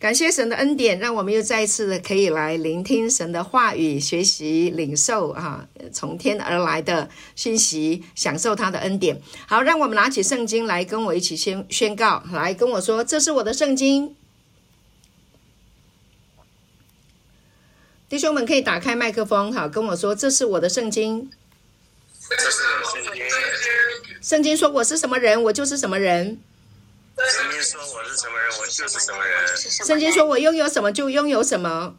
感谢神的恩典，让我们又再一次的可以来聆听神的话语，学习领受啊，从天而来的信息，享受他的恩典。好，让我们拿起圣经来跟我一起宣宣告，来跟我说，这是我的圣经。弟兄们可以打开麦克风，好，跟我说，这是我的圣经。圣经。说我是什么人，我就是什么人。圣经说我是什么人，就是什么人。圣经说我拥有什么就拥有什么。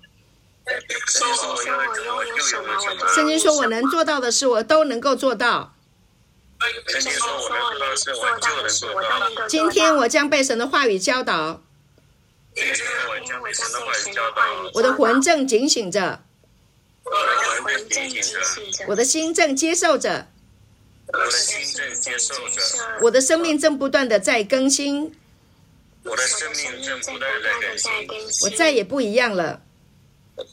圣经说我能做到的事，我都能够做到。圣经说我能做到的事，我就能做到。今天我将被神的话语教导。今天我将被神的话语教导。我的魂正警醒着。我的魂正警醒着。我的心正接受着。我的心正接受着，我的生命正不断的在更新，我的生命正不断的在更新，我再也不一样了，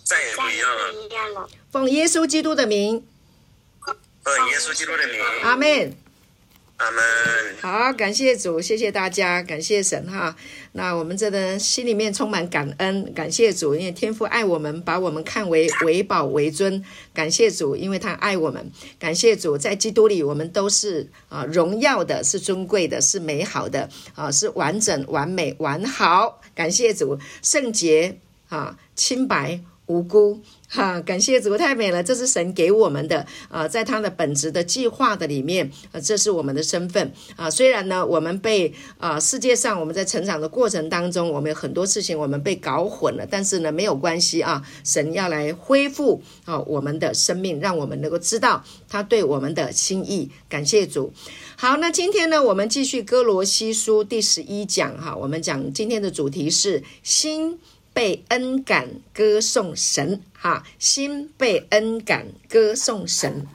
再也不一样了。奉耶稣基督的名，奉耶稣基督的名，阿门。阿门。好，感谢主，谢谢大家，感谢神哈。那我们这的心里面充满感恩，感谢主，因为天父爱我们，把我们看为为宝为尊。感谢主，因为他爱我们。感谢主，在基督里我们都是啊荣耀的，是尊贵的，是美好的啊，是完整、完美、完好。感谢主，圣洁啊，清白无辜。哈，感谢主，太美了！这是神给我们的啊，在他的本职的计划的里面，啊，这是我们的身份啊。虽然呢，我们被啊世界上我们在成长的过程当中，我们有很多事情我们被搞混了，但是呢，没有关系啊。神要来恢复啊我们的生命，让我们能够知道他对我们的心意。感谢主。好，那今天呢，我们继续哥罗西书第十一讲哈，我们讲今天的主题是心被恩感歌颂神。哈，心被恩感，歌颂神。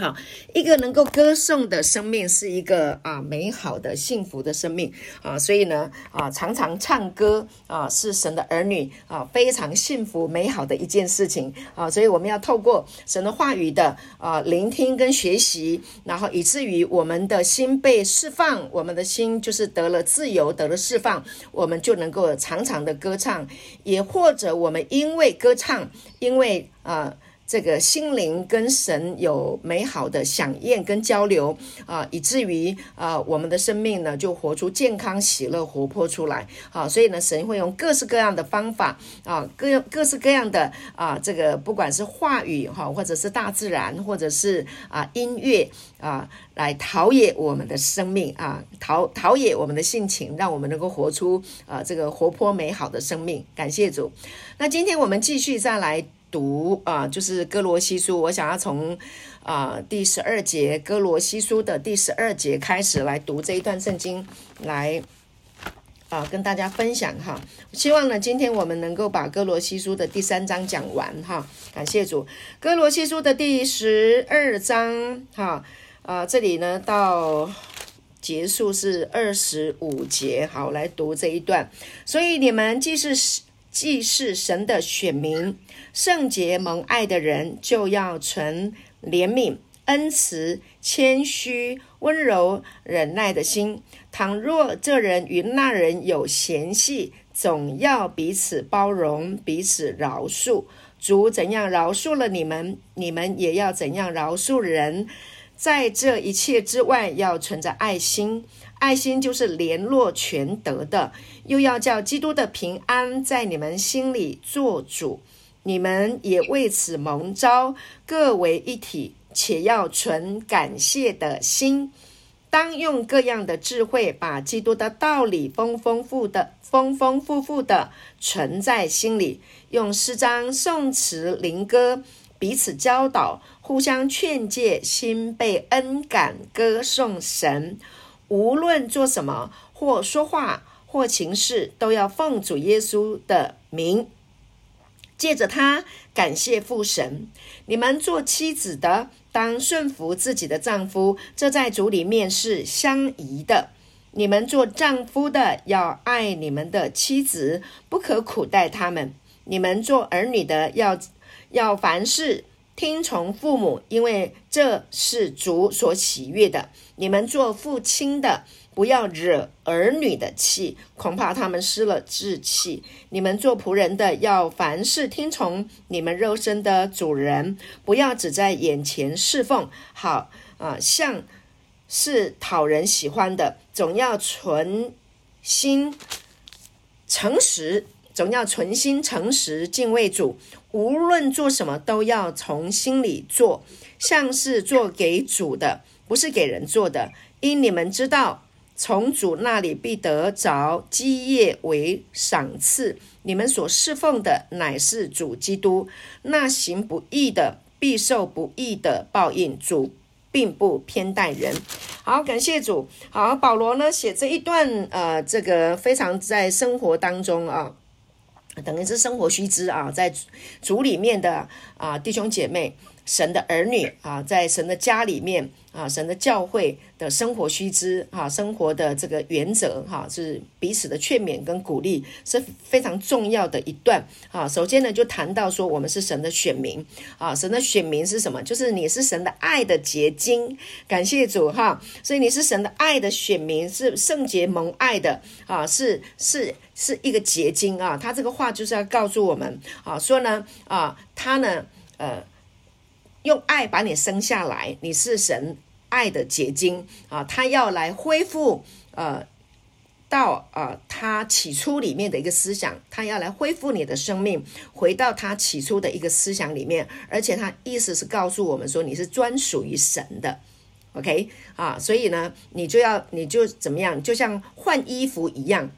好，一个能够歌颂的生命是一个啊美好的幸福的生命啊，所以呢啊常常唱歌啊是神的儿女啊非常幸福美好的一件事情啊，所以我们要透过神的话语的啊聆听跟学习，然后以至于我们的心被释放，我们的心就是得了自由，得了释放，我们就能够常常的歌唱，也或者我们因为歌唱，因为啊。这个心灵跟神有美好的响应跟交流啊，以至于啊，我们的生命呢就活出健康、喜乐、活泼出来啊。所以呢，神会用各式各样的方法啊，各各式各样的啊，这个不管是话语哈，或者是大自然，或者是啊音乐啊，来陶冶我们的生命啊，陶陶冶我们的性情，让我们能够活出啊这个活泼美好的生命。感谢主。那今天我们继续再来。读啊，就是哥罗西书，我想要从啊第十二节哥罗西书的第十二节开始来读这一段圣经，来啊跟大家分享哈。希望呢，今天我们能够把哥罗西书的第三章讲完哈。感谢主，哥罗西书的第十二章哈啊，这里呢到结束是二十五节，好，来读这一段。所以你们既是。既是神的选民，圣洁蒙爱的人，就要存怜悯、恩慈、谦虚、温柔、忍耐的心。倘若这人与那人有嫌隙，总要彼此包容，彼此饶恕。主怎样饶恕了你们，你们也要怎样饶恕人。在这一切之外，要存着爱心。爱心就是联络全德的，又要叫基督的平安在你们心里做主。你们也为此蒙召，各为一体，且要存感谢的心。当用各样的智慧，把基督的道理丰丰富的、丰丰富富的存在心里，用诗章、颂词、灵歌彼此教导，互相劝诫，心被恩感，歌颂神。无论做什么，或说话，或行事，都要奉主耶稣的名，借着他感谢父神。你们做妻子的，当顺服自己的丈夫，这在主里面是相宜的。你们做丈夫的，要爱你们的妻子，不可苦待他们。你们做儿女的，要要凡事。听从父母，因为这是主所喜悦的。你们做父亲的，不要惹儿女的气，恐怕他们失了志气。你们做仆人的，要凡事听从你们肉身的主人，不要只在眼前侍奉，好啊，像是讨人喜欢的，总要存心诚实，总要存心诚实敬畏主。无论做什么，都要从心里做，像是做给主的，不是给人做的。因你们知道，从主那里必得着基业为赏赐。你们所侍奉的乃是主基督。那行不义的必受不义的报应。主并不偏待人。好，感谢主。好，保罗呢写这一段，呃，这个非常在生活当中啊。等于是生活须知啊，在主里面的啊弟兄姐妹。神的儿女啊，在神的家里面啊，神的教会的生活须知啊，生活的这个原则哈，是彼此的劝勉跟鼓励，是非常重要的一段啊。首先呢，就谈到说，我们是神的选民啊，神的选民是什么？就是你是神的爱的结晶，感谢主哈。所以你是神的爱的选民，是圣洁蒙爱的啊，是是是一个结晶啊。他这个话就是要告诉我们啊，说呢啊，他呢呃。用爱把你生下来，你是神爱的结晶啊！他要来恢复呃，到呃他起初里面的一个思想，他要来恢复你的生命，回到他起初的一个思想里面，而且他意思是告诉我们说，你是专属于神的，OK 啊？所以呢，你就要你就怎么样，就像换衣服一样，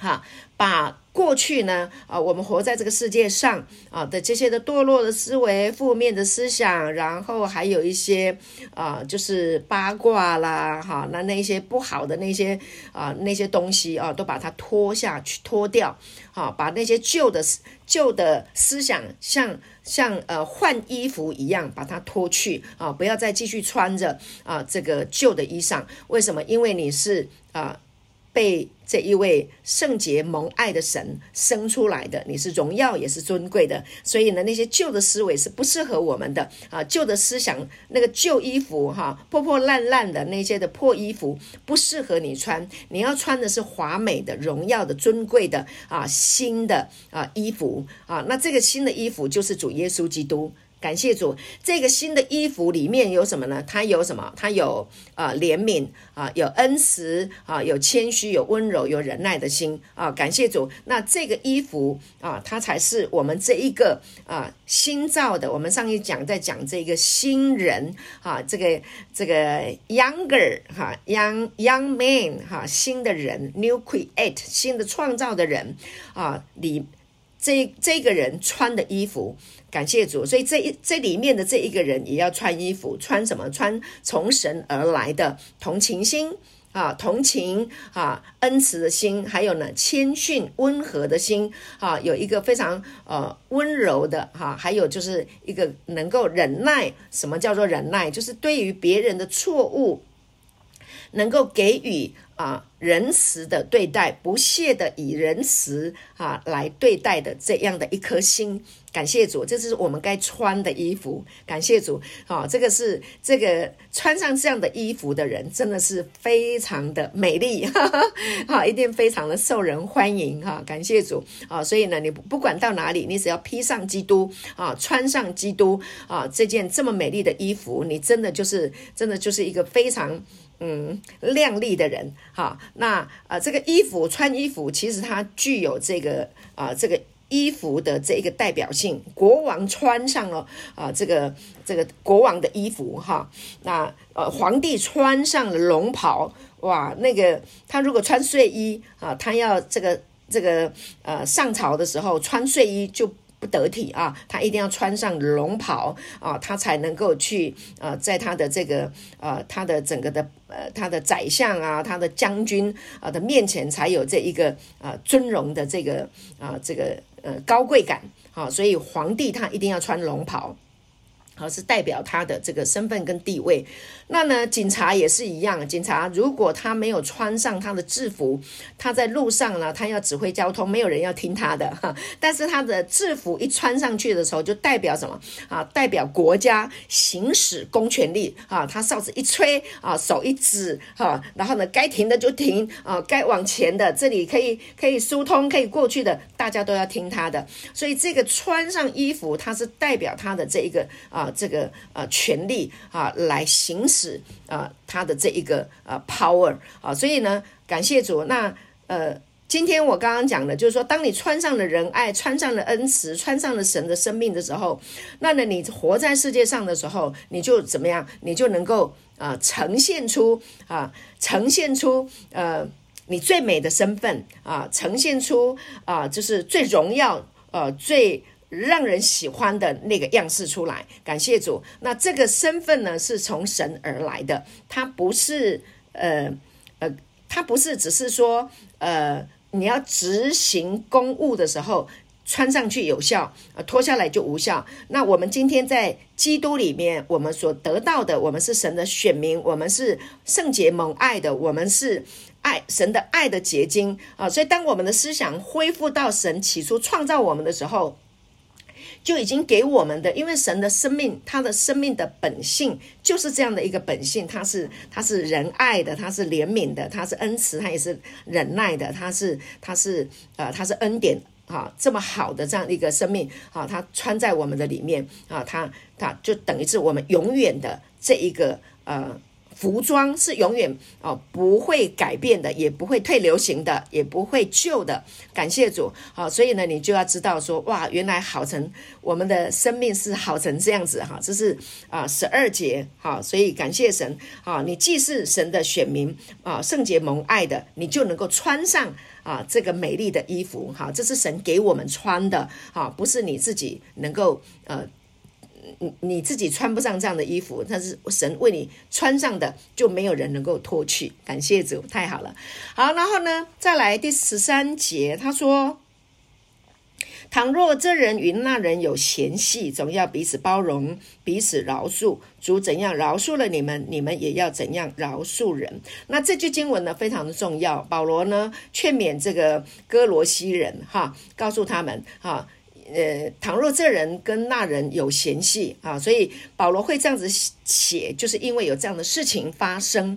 哈、把。过去呢，啊，我们活在这个世界上啊的这些的堕落的思维、负面的思想，然后还有一些啊，就是八卦啦，哈，那那些不好的那些啊那些东西啊，都把它脱下去、脱掉，好，把那些旧的旧的思想像像呃换衣服一样把它脱去啊，不要再继续穿着啊这个旧的衣裳。为什么？因为你是啊。被这一位圣洁蒙爱的神生出来的，你是荣耀也是尊贵的，所以呢，那些旧的思维是不适合我们的啊，旧的思想，那个旧衣服哈，破破烂烂的那些的破衣服不适合你穿，你要穿的是华美的、荣耀的、尊贵的啊，新的啊衣服啊，那这个新的衣服就是主耶稣基督。感谢主，这个新的衣服里面有什么呢？它有什么？它有啊、怜悯啊，有恩慈啊，有谦虚，有温柔，有忍耐的心啊。感谢主，那这个衣服啊，它才是我们这一个啊新造的。我们上一讲在讲这个新人啊，这个这个 younger 哈、young young man 哈、新的人 new create 新的创造的人啊，里这这个人穿的衣服。感谢主，所以这一这里面的这一个人也要穿衣服，穿什么？穿从神而来的同情心啊，同情啊，恩慈的心，还有呢，谦逊温和的心啊，有一个非常呃温柔的哈、还有就是一个能够忍耐。什么叫做忍耐？就是对于别人的错误，能够给予啊仁慈的对待，不屑的以仁慈啊来对待的这样的一颗心。感谢主，这是我们该穿的衣服。感谢主，啊、这个是这个穿上这样的衣服的人，真的是非常的美丽，哈哈，好，一定非常的受人欢迎哈。感谢主，啊，所以呢，你不管到哪里，你只要披上基督啊，穿上基督啊，这件这么美丽的衣服，你真的就是真的就是一个非常嗯靓丽的人。哈，那啊，这个衣服穿衣服，其实它具有这个啊这个。衣服的这一个代表性，国王穿上了啊，这个这个国王的衣服哈，那呃皇帝穿上了龙袍，哇，那个他如果穿睡衣啊，他要这个这个呃上朝的时候穿睡衣就不得体啊，他一定要穿上龙袍啊，他才能够去呃在他的这个呃他的整个的呃他的宰相啊，他的将军啊的面前才有这一个啊尊荣的这个啊这个。呃，高贵感，啊，所以皇帝他一定要穿龙袍，好，是代表他的这个身份跟地位。那呢，警察也是一样。警察如果他没有穿上他的制服，他在路上呢，他要指挥交通，没有人要听他的哈。但是他的制服一穿上去的时候，就代表什么啊？代表国家行使公权力啊！他哨子一吹啊，手一指哈，然后呢，该停的就停啊，该往前的这里可以可以疏通可以过去的，大家都要听他的。所以这个穿上衣服，它是代表他的这一个啊。这个呃权利啊，来行使啊他的这一个呃 power 啊，所以呢，感谢主。那呃，今天我刚刚讲的，就是说，当你穿上了仁爱，穿上了恩慈，穿上了神的生命的时候，那呢，你活在世界上的时候，你就怎么样？你就能够啊、呈现出啊，呈现出呃，你最美的身份啊，呈现出啊，就是最荣耀呃最。让人喜欢的那个样式出来，感谢主。那这个身份呢，是从神而来的，它不是呃呃，它不是只是说呃，你要执行公务的时候穿上去有效，呃，脱下来就无效。那我们今天在基督里面，我们所得到的，我们是神的选民，我们是圣洁蒙爱的，我们是爱神的爱的结晶啊。所以，当我们的思想恢复到神起初创造我们的时候。就已经给我们的，因为神的生命，他的生命的本性就是这样的一个本性，他是他是仁爱的，他是怜悯的，他是恩慈，他也是忍耐的，他是他是呃他是恩典啊，这么好的这样一个生命啊，他穿在我们的里面啊，他他就等于是我们永远的这一个呃。服装是永远哦不会改变的，也不会退流行的，也不会旧的。感谢主，好，所以呢，你就要知道说，哇，原来好成我们的生命是好成这样子哈，这是啊十二节哈，所以感谢神啊，你既是神的选民啊，圣洁蒙爱的，你就能够穿上啊这个美丽的衣服哈，这是神给我们穿的哈，不是你自己能够呃。你你自己穿不上这样的衣服，但是神为你穿上的，就没有人能够脱去。感谢主，太好了。好，然后呢，再来第十三节，他说：“倘若这人与那人有嫌隙，总要彼此包容，彼此饶恕。主怎样饶恕了你们，你们也要怎样饶恕人。”那这句经文呢，非常的重要。保罗呢，劝勉这个哥罗西人，哈，告诉他们，哈。呃，倘若这人跟那人有嫌隙啊，所以保罗会这样子写，就是因为有这样的事情发生。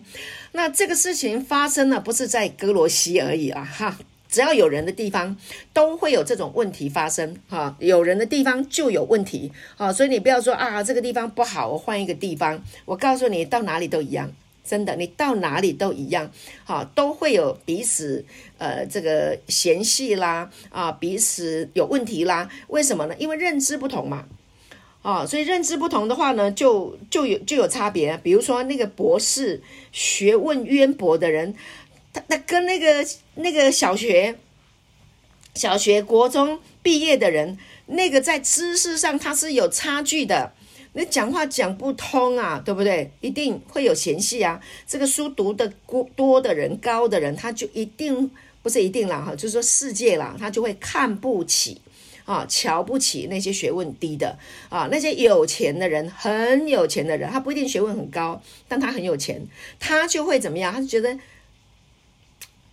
那这个事情发生呢，不是在歌罗西而已啊，哈，只要有人的地方都会有这种问题发生，哈，有人的地方就有问题，啊，所以你不要说啊，这个地方不好，我换一个地方。我告诉你，到哪里都一样。真的，你到哪里都一样，哈，都会有彼此呃这个嫌隙啦，啊，彼此有问题啦。为什么呢？因为认知不同嘛，啊，所以认知不同的话呢，就就有就有差别。比如说那个博士学问渊博的人，他他跟那个那个小学小学国中毕业的人，那个在知识上他是有差距的。你讲话讲不通啊，对不对？一定会有嫌隙啊。这个书读的多的人、高的人，他就一定不是一定啦，哈，就是说世界啦，他就会看不起啊，瞧不起那些学问低的啊，那些有钱的人，很有钱的人，他不一定学问很高，但他很有钱，他就会怎么样？他就觉得，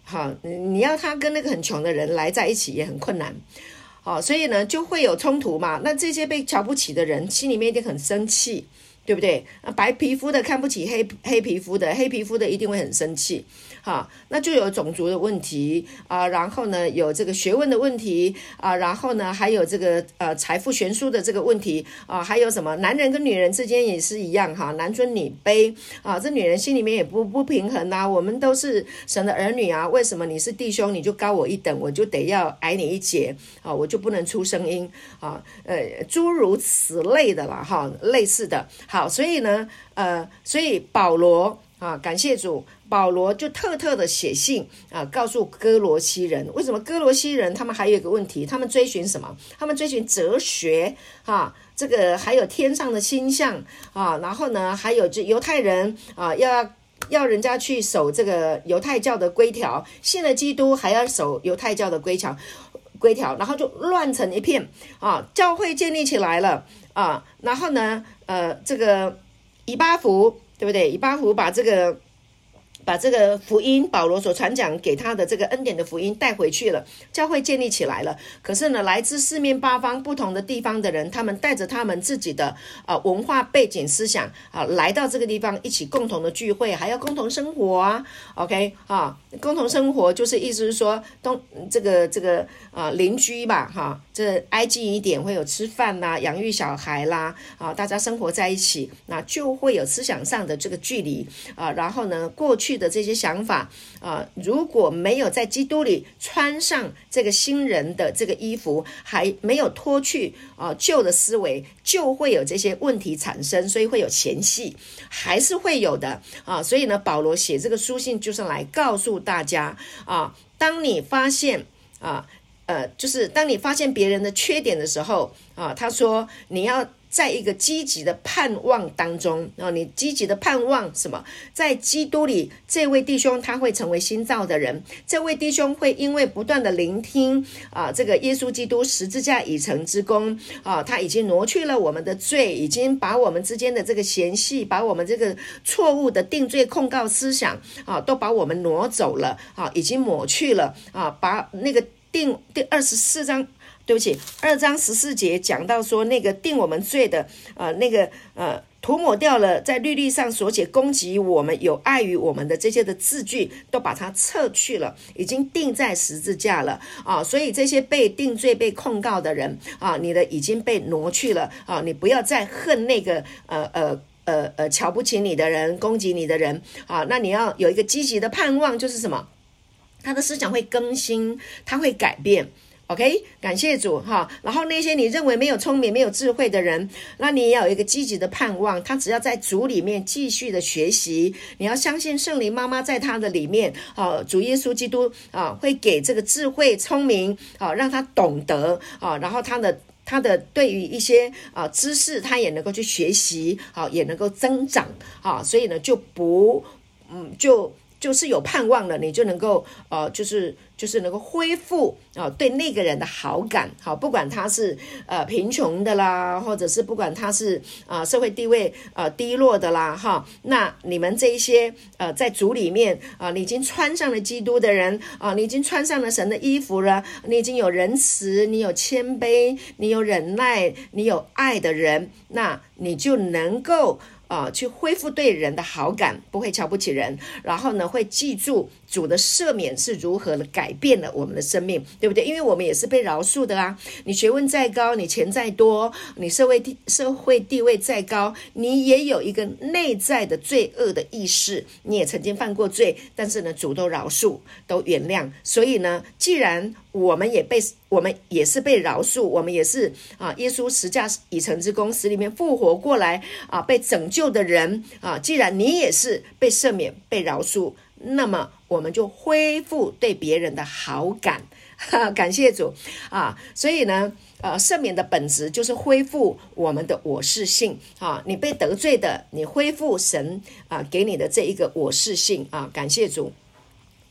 好，你要他跟那个很穷的人来在一起也很困难。哦，所以呢，就会有冲突嘛。那这些被瞧不起的人，心里面一定很生气。对不对？那白皮肤的看不起黑黑皮肤的，黑皮肤的一定会很生气，哈，那就有种族的问题啊，然后呢，有这个学问的问题啊，然后呢，还有这个呃财富悬殊的这个问题啊，还有什么男人跟女人之间也是一样哈，男尊女卑啊，这女人心里面也不不平衡呐。我们都是神的儿女啊，为什么你是弟兄你就高我一等，我就得要矮你一截啊，我就不能出声音啊？呃，诸如此类的啦，哈，类似的，好，所以呢，呃，所以保罗啊，感谢主，保罗就特特的写信啊，告诉歌罗西人，为什么歌罗西人他们还有一个问题，他们追寻什么？他们追寻哲学啊，这个还有天上的星象啊，然后呢，还有这犹太人啊，要要人家去守这个犹太教的规条，信了基督还要守犹太教的规条。规条，然后就乱成一片啊。教会建立起来了啊，然后呢，呃，这个以巴弗对不对？一巴弗把这个。把这个福音，保罗所传讲给他的这个恩典的福音带回去了，教会建立起来了。可是呢，来自四面八方不同的地方的人，他们带着他们自己的啊、文化背景思想啊、来到这个地方一起共同的聚会，还要共同生活啊。OK 啊，共同生活就是意思是说，东这个这个啊、邻居吧，哈、这挨近一点会有吃饭啦、养育小孩啦，啊，大家生活在一起，那就会有思想上的这个距离啊。然后呢，过去。的这些想法啊，如果没有在基督里穿上这个新人的这个衣服，还没有脱去啊旧的思维，就会有这些问题产生，所以会有嫌隙，还是会有的啊。所以呢，保罗写这个书信就是来告诉大家啊，当你发现啊，呃，就是当你发现别人的缺点的时候啊，他说你要。在一个积极的盼望当中啊，你积极的盼望什么？在基督里，这位弟兄他会成为新造的人。这位弟兄会因为不断的聆听啊，这个耶稣基督十字架已成之功啊，他已经挪去了我们的罪，已经把我们之间的这个嫌隙，把我们这个错误的定罪控告思想啊，都把我们挪走了啊，已经抹去了啊，把那个定第二十四章。对不起，二章十四节讲到说，那个定我们罪的，呃，那个呃，涂抹掉了在律例上所写攻击我们、有碍于我们的这些的字句，都把它撤去了，已经钉在十字架了啊！所以这些被定罪、被控告的人啊，你的已经被挪去了啊！你不要再恨那个呃呃呃呃瞧不起你的人、攻击你的人啊！那你要有一个积极的盼望，就是什么？他的思想会更新，他会改变。OK，感谢主哈。然后那些你认为没有聪明、没有智慧的人，那你也要有一个积极的盼望。他只要在主里面继续的学习，你要相信圣灵妈妈在他的里面啊，主耶稣基督啊，会给这个智慧、聪明啊，让他懂得啊。然后他的他的对于一些啊知识，他也能够去学习，好，也能够增长啊。所以呢，就不嗯，就就是有盼望了，你就能够呃，就是。就是能够恢复啊，对那个人的好感，好，不管他是呃贫穷的啦，或者是不管他是啊社会地位呃低落的啦，哈，那你们这一些呃在主里面啊，你已经穿上了基督的人啊，你已经穿上了神的衣服了，你已经有仁慈，你有谦卑，你有忍耐，你有爱的人，那你就能够。啊，去恢复对人的好感，不会瞧不起人，然后呢，会记住主的赦免是如何的改变了我们的生命，对不对？因为我们也是被饶恕的啊。你学问再高，你钱再多，你社会地社会地位再高，你也有一个内在的罪恶的意识，你也曾经犯过罪，但是呢，主都饶恕，都原谅。所以呢，既然我们也被我们也是被饶恕，我们也是啊，耶稣十架已成之功，死里面复活过来啊，被拯救的人啊。既然你也是被赦免、被饶恕，那么我们就恢复对别人的好感，哈，感谢主啊。所以呢，呃，赦免的本质就是恢复我们的我是性啊。你被得罪的，你恢复神啊给你的这一个我是性啊，感谢主。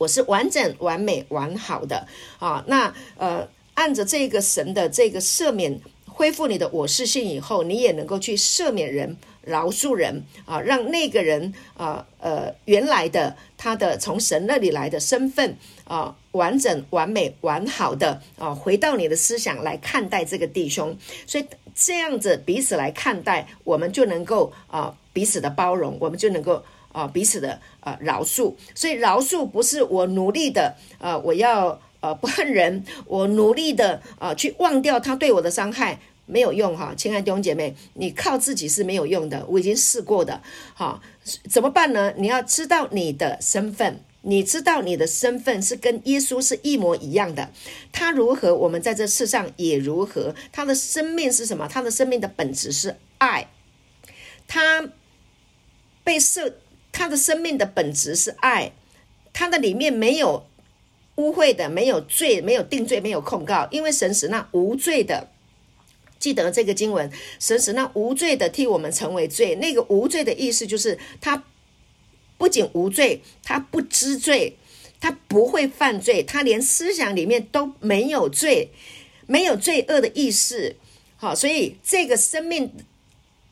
我是完整、完美、完好的啊！那呃，按着这个神的这个赦免，恢复你的我是性以后，你也能够去赦免人、饶恕人啊，让那个人啊呃原来的他的从神那里来的身份啊完整、完美、完好的啊，回到你的思想来看待这个弟兄，所以这样子彼此来看待，我们就能够啊彼此的包容，我们就能够。啊，彼此的啊饶恕，所以饶恕不是我努力的啊，我要呃不恨人，我努力的啊去忘掉他对我的伤害，没有用哈，亲爱的弟兄姐妹，你靠自己是没有用的，我已经试过的，好，怎么办呢？你要知道你的身份，你知道你的身份是跟耶稣是一模一样的，他如何，我们在这世上也如何，他的生命是什么？他的生命的本质是爱，他被设。他的生命的本质是爱，他的里面没有污秽的，没有罪，没有定罪，没有控告，因为神使那无罪的，记得这个经文，神使那无罪的替我们成为罪。那个无罪的意思就是他不仅无罪，他不知罪，他不会犯罪，他连思想里面都没有罪，没有罪恶的意识。好，所以这个生命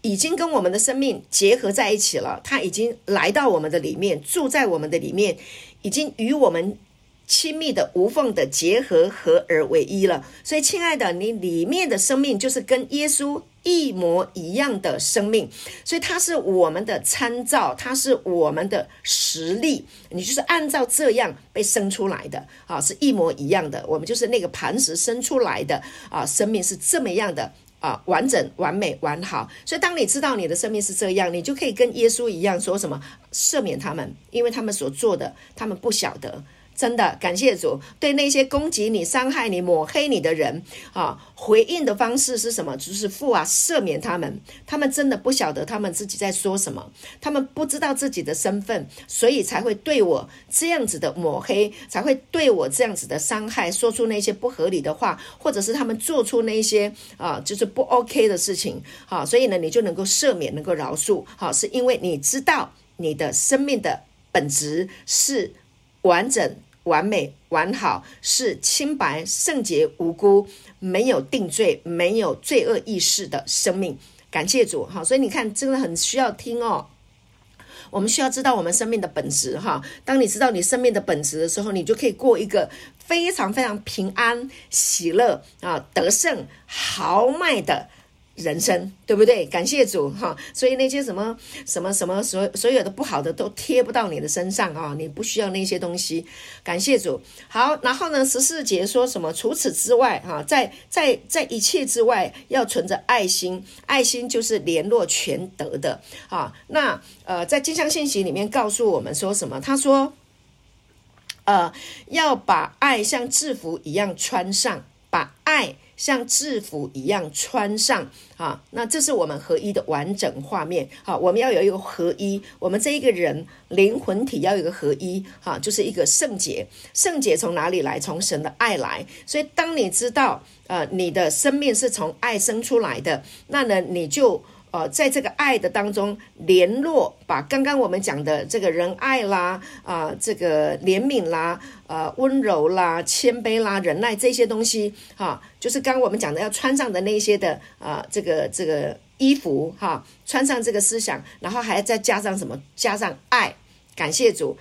已经跟我们的生命结合在一起了，他已经来到我们的里面，住在我们的里面，已经与我们亲密的无缝的结合，合而为一了。所以，亲爱的，你里面的生命就是跟耶稣一模一样的生命，所以它是我们的参照，它是我们的实力。你就是按照这样被生出来的啊，是一模一样的。我们就是那个磐石生出来的啊，生命是这么样的啊，完整、完美、完好。所以，当你知道你的生命是这样，你就可以跟耶稣一样，说什么赦免他们，因为他们所做的，他们不晓得。真的感谢主，对那些攻击你、伤害你、抹黑你的人啊，回应的方式是什么？就是父啊，赦免他们。他们真的不晓得他们自己在说什么，他们不知道自己的身份，所以才会对我这样子的抹黑，才会对我这样子的伤害，说出那些不合理的话，或者是他们做出那些啊，就是不 OK 的事情。好，所以呢，你就能够赦免，能够饶恕。好，是因为你知道你的生命的本质是完整。完美完好，是清白圣洁无辜，没有定罪，没有罪恶意识的生命。感谢主哈，所以你看，真的很需要听哦。我们需要知道我们生命的本质哈。当你知道你生命的本质的时候，你就可以过一个非常非常平安、喜乐啊、得胜、豪迈的。人生对不对？感谢主哈，所以那些什么什么什么所所有的不好的都贴不到你的身上啊，你不需要那些东西。感谢主。好，然后呢，十四节说什么？除此之外哈，在在在一切之外，要存着爱心，爱心就是联络全德的啊。那呃，在金像信息里面告诉我们说什么？他说，呃，要把爱像制服一样穿上，把爱。像制服一样穿上啊，那这是我们合一的完整画面。好，我们要有一个合一，我们这一个人灵魂体要有一个合一，哈，就是一个圣洁。圣洁从哪里来？从神的爱来。所以，当你知道，呃，你的生命是从爱生出来的，那呢，你就。呃，在这个爱的当中联络，把刚刚我们讲的这个仁爱啦，啊、这个怜悯啦，呃，温柔啦，谦卑啦，忍耐这些东西，哈、就是刚刚我们讲的要穿上的那些的啊、这个这个衣服，哈、穿上这个思想，然后还要再加上什么？加上爱，感谢主，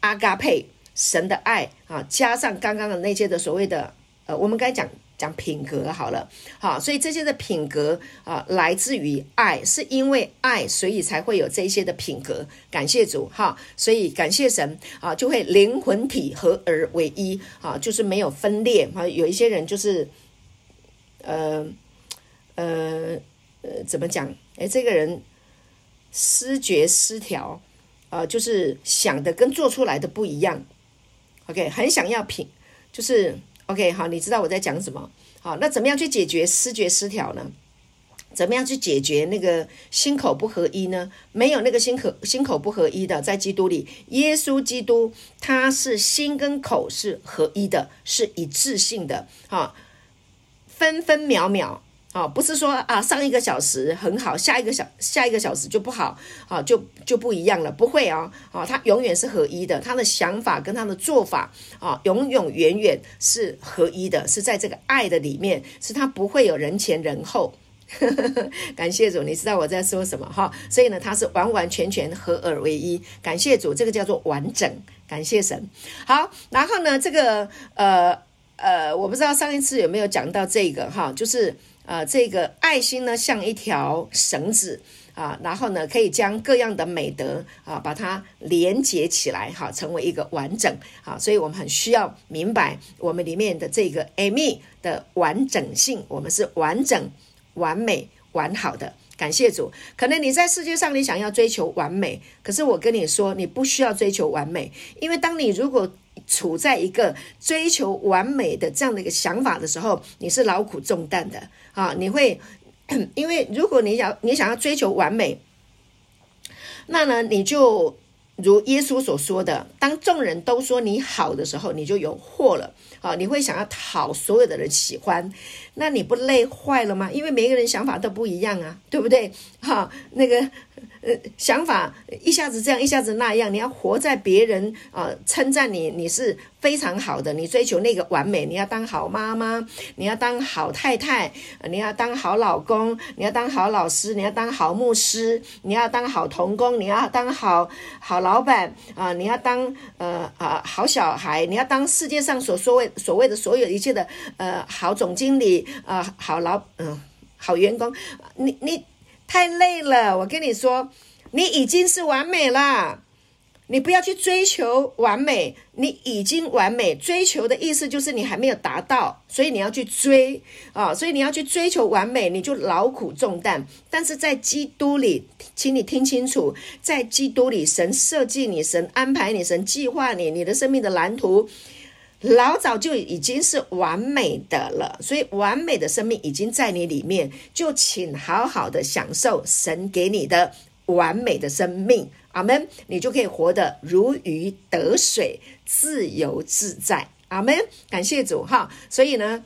阿嘎佩，神的爱啊，加上刚刚的那些的所谓的，呃，我们该讲。讲品格好了，好，所以这些的品格啊，来自于爱，是因为爱，所以才会有这些的品格。感谢主，哈，所以感谢神啊，就会灵魂体合而为一啊，就是没有分裂啊。有一些人就是，呃，呃，呃，怎么讲？诶，这个人思觉失调啊，就是想的跟做出来的不一样。OK，很想要品，就是。OK，好，你知道我在讲什么？好，那怎么样去解决思觉失调呢？怎么样去解决那个心口不合一呢？没有那个心口心口不合一的，在基督里，耶稣基督他是心跟口是合一的，是一致性的，哈，分分秒秒。啊，不是说啊，上一个小时很好，下一个小下一个小时就不好，啊，就就不一样了，不会啊，啊，他永远是合一的，他的想法跟他的做法啊，永永远远是合一的，是在这个爱的里面，是他不会有人前人后。感谢主，你知道我在说什么哈？所以呢，他是完完全全合而为一。感谢主，这个叫做完整。感谢神。好，然后呢，这个呃呃，我不知道上一次有没有讲到这个哈，就是。呃，这个爱心呢，像一条绳子啊，然后呢，可以将各样的美德啊，把它连接起来，哈，成为一个完整啊。所以我们很需要明白我们里面的这个 Amy 的完整性，我们是完整、完美、完好的。感谢主。可能你在世界上，你想要追求完美，可是我跟你说，你不需要追求完美，因为当你如果处在一个追求完美的这样的一个想法的时候，你是劳苦重担的啊！你会，因为如果你想你想要追求完美，那呢，你就如耶稣所说的，当众人都说你好的时候，你就有祸了啊！你会想要讨所有的人喜欢，那你不累坏了吗？因为每个人想法都不一样啊，对不对？哈，那个呃想法一下子这样，一下子那样，你要活在别人啊、呃、称赞你，你是非常好的，你追求那个完美，你要当好妈妈，你要当好太太，你要当好老公，你要当好老师，你要当好牧师，你要当好童工，你要当好好老板啊、你要当呃啊、好小孩，你要当世界上所所谓所谓的所有一切的呃好总经理啊、呃，好老嗯。呃好员工，你你太累了。我跟你说，你已经是完美了。你不要去追求完美，你已经完美。追求的意思就是你还没有达到，所以你要去追啊。所以你要去追求完美，你就劳苦重担。但是在基督里，请你听清楚，在基督里，神设计你，神安排你，神计划你，你的生命的蓝图。老早就已经是完美的了，所以完美的生命已经在你里面，就请好好的享受神给你的完美的生命，阿门。你就可以活得如鱼得水，自由自在，阿门。感谢主哈。所以呢，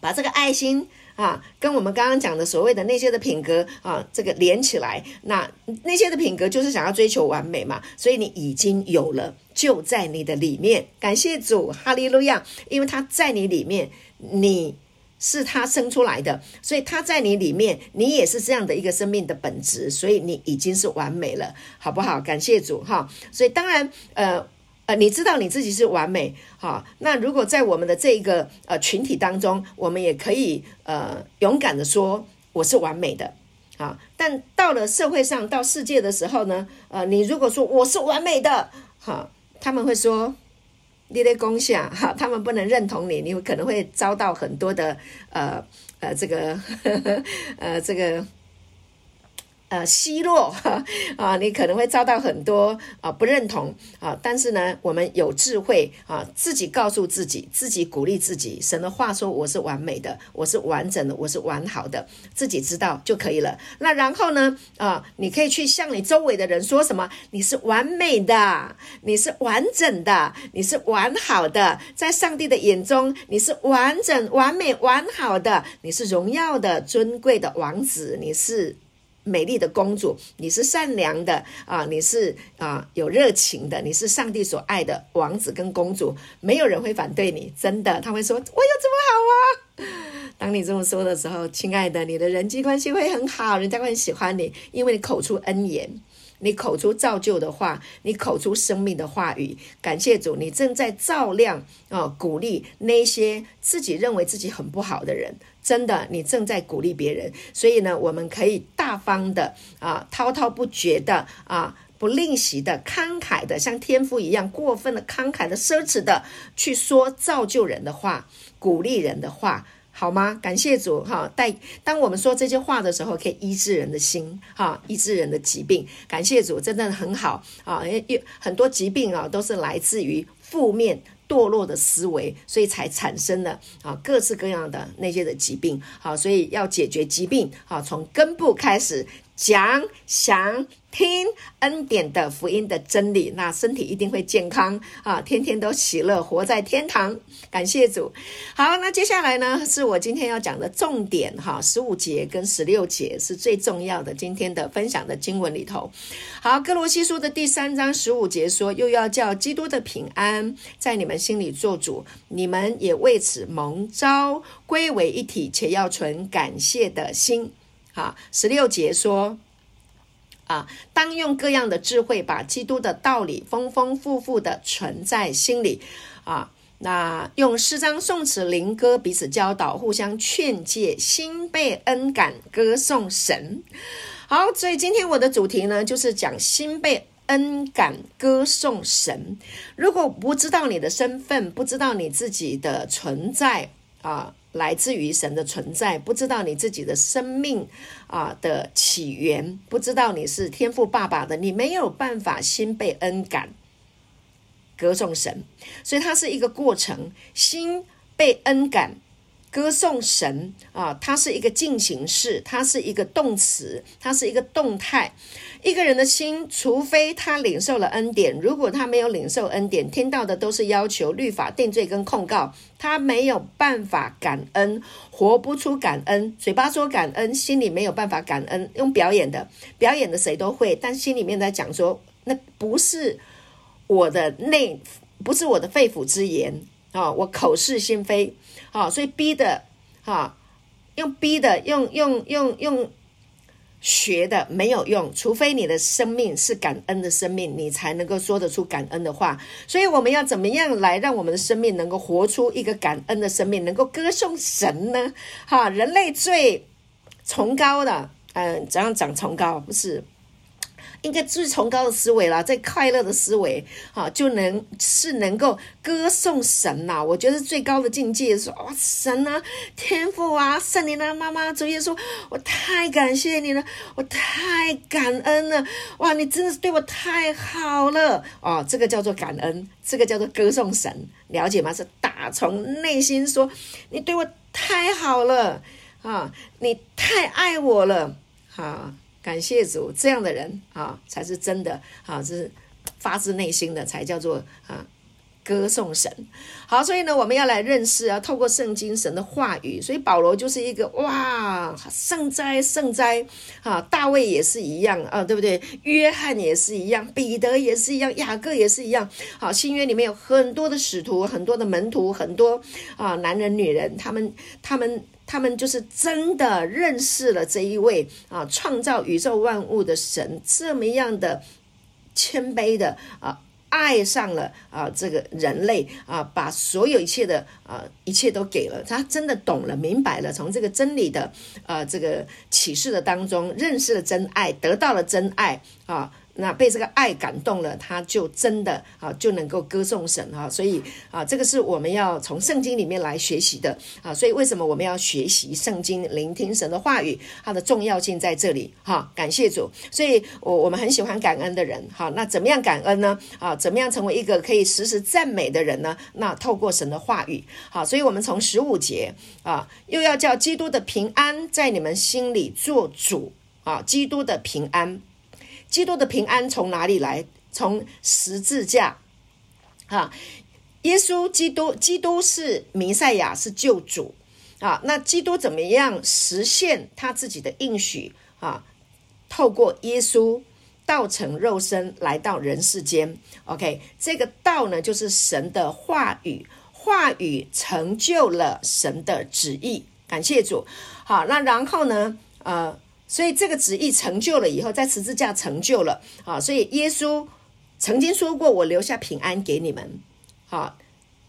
把这个爱心啊，跟我们刚刚讲的所谓的那些的品格啊，这个连起来，那那些的品格就是想要追求完美嘛，所以你已经有了。就在你的里面，感谢主，哈利路亚！因为他在你里面，你是他生出来的，所以他在你里面，你也是这样的一个生命的本质，所以你已经是完美了，好不好？感谢主，哈！所以当然，呃呃，你知道你自己是完美，哈。那如果在我们的这一个呃群体当中，我们也可以呃勇敢的说我是完美的，啊。但到了社会上，到世界的时候呢，呃，你如果说我是完美的，哈。他们会说你的功效哈，他们不能认同你，你可能会遭到很多的呃呃这个呵呵呃这个。呃，奚落啊，你可能会遭到很多啊不认同啊，但是呢，我们有智慧啊，自己告诉自己，自己鼓励自己。神的话说：“我是完美的，我是完整的，我是完好的。”自己知道就可以了。那然后呢？啊，你可以去向你周围的人说什么？你是完美的，你是完整的，你是完好的，在上帝的眼中，你是完整、完美、完好的，你是荣耀的、尊贵的王子，你是。美丽的公主，你是善良的啊，你是啊有热情的，你是上帝所爱的王子跟公主，没有人会反对你，真的，他会说我有这么好啊。当你这么说的时候，亲爱的，你的人际关系会很好，人家会很喜欢你，因为你口出恩言。你口出造就的话，你口出生命的话语，感谢主，你正在照亮啊、鼓励那些自己认为自己很不好的人。真的，你正在鼓励别人，所以呢，我们可以大方的啊，滔滔不绝的啊，不吝惜的，慷慨的，像天父一样过分的慷慨的，奢侈的去说造就人的话，鼓励人的话。好吗？感谢主哈！带当我们说这些话的时候，可以医治人的心哈，医治人的疾病。感谢主，真的很好啊！因为很多疾病啊，都是来自于负面堕落的思维，所以才产生了啊各式各样的那些的疾病。好，所以要解决疾病好，从根部开始讲想。听恩典的福音的真理，那身体一定会健康啊！天天都喜乐，活在天堂。感谢主。好，那接下来呢，是我今天要讲的重点哈，十五节跟十六节是最重要的。今天的分享的经文里头，好，歌罗西书的第三章十五节说：“又要叫基督的平安在你们心里做主，你们也为此蒙召归为一体，且要存感谢的心。”啊，十六节说。啊，当用各样的智慧，把基督的道理丰丰富富的存在心里。啊，那用诗章、颂词、灵歌彼此教导，互相劝诫，心被恩感，歌颂神。好，所以今天我的主题呢，就是讲心被恩感，歌颂神。如果不知道你的身份，不知道你自己的存在啊。来自于神的存在，不知道你自己的生命啊的起源，不知道你是天赋爸爸的，你没有办法心被恩感，歌颂神，所以它是一个过程。心被恩感歌颂神啊，它是一个进行式，它是一个动词，它是一个动态。一个人的心，除非他领受了恩典，如果他没有领受恩典，听到的都是要求、律法、定罪跟控告，他没有办法感恩，活不出感恩。嘴巴说感恩，心里没有办法感恩，用表演的，表演的谁都会，但心里面在讲说，那不是我的内，不是我的肺腑之言啊，我口是心非。啊，所以逼的，哈，用逼的，用用用用学的没有用，除非你的生命是感恩的生命，你才能够说得出感恩的话。所以我们要怎么样来让我们的生命能够活出一个感恩的生命，能够歌颂神呢？哈，人类最崇高的，嗯，怎样讲崇高？不是。应该最崇高的思维啦，最快乐的思维，哈，就能是能够歌颂神呐。我觉得最高的境界是，哇，神啊，天父啊，圣灵啊，妈妈，主耶稣，我太感谢你了，我太感恩了，哇，你真的是对我太好了，哦，这个叫做感恩，这个叫做歌颂神，了解吗？是打从内心说，你对我太好了，啊，你太爱我了，哈。感谢主，这样的人啊，才是真的啊，这是发自内心的，才叫做啊歌颂神。好，所以呢，我们要来认识啊，透过圣经神的话语。所以保罗就是一个哇，圣哉圣哉啊！大卫也是一样啊，对不对？约翰也是一样，彼得也是一样，雅各也是一样。好，新约里面有很多的使徒，很多的门徒，很多啊男人女人，他们他们。他们就是真的认识了这一位啊，创造宇宙万物的神，这么样的谦卑的啊，爱上了啊这个人类啊，把所有一切的啊一切都给了他，真的懂了、明白了，从这个真理的啊这个启示的当中认识了真爱，得到了真爱啊。那被这个爱感动了，他就真的啊就能够歌颂神啊，所以啊，这个是我们要从圣经里面来学习的啊。所以为什么我们要学习圣经，聆听神的话语？它的重要性在这里哈。感谢主，所以我我们很喜欢感恩的人哈。那怎么样感恩呢？啊，怎么样成为一个可以时时赞美的人呢？那透过神的话语好，所以我们从十五节啊，又要叫基督的平安在你们心里做主啊，基督的平安。基督的平安从哪里来？从十字架，啊，耶稣基督，基督是弥赛亚，是救主啊。那基督怎么样实现他自己的应许啊？透过耶稣道成肉身来到人世间。OK，这个道呢，就是神的话语，话语成就了神的旨意。感谢主。好，那然后呢？呃。所以这个旨意成就了以后，在十字架成就了啊！所以耶稣曾经说过：“我留下平安给你们，好，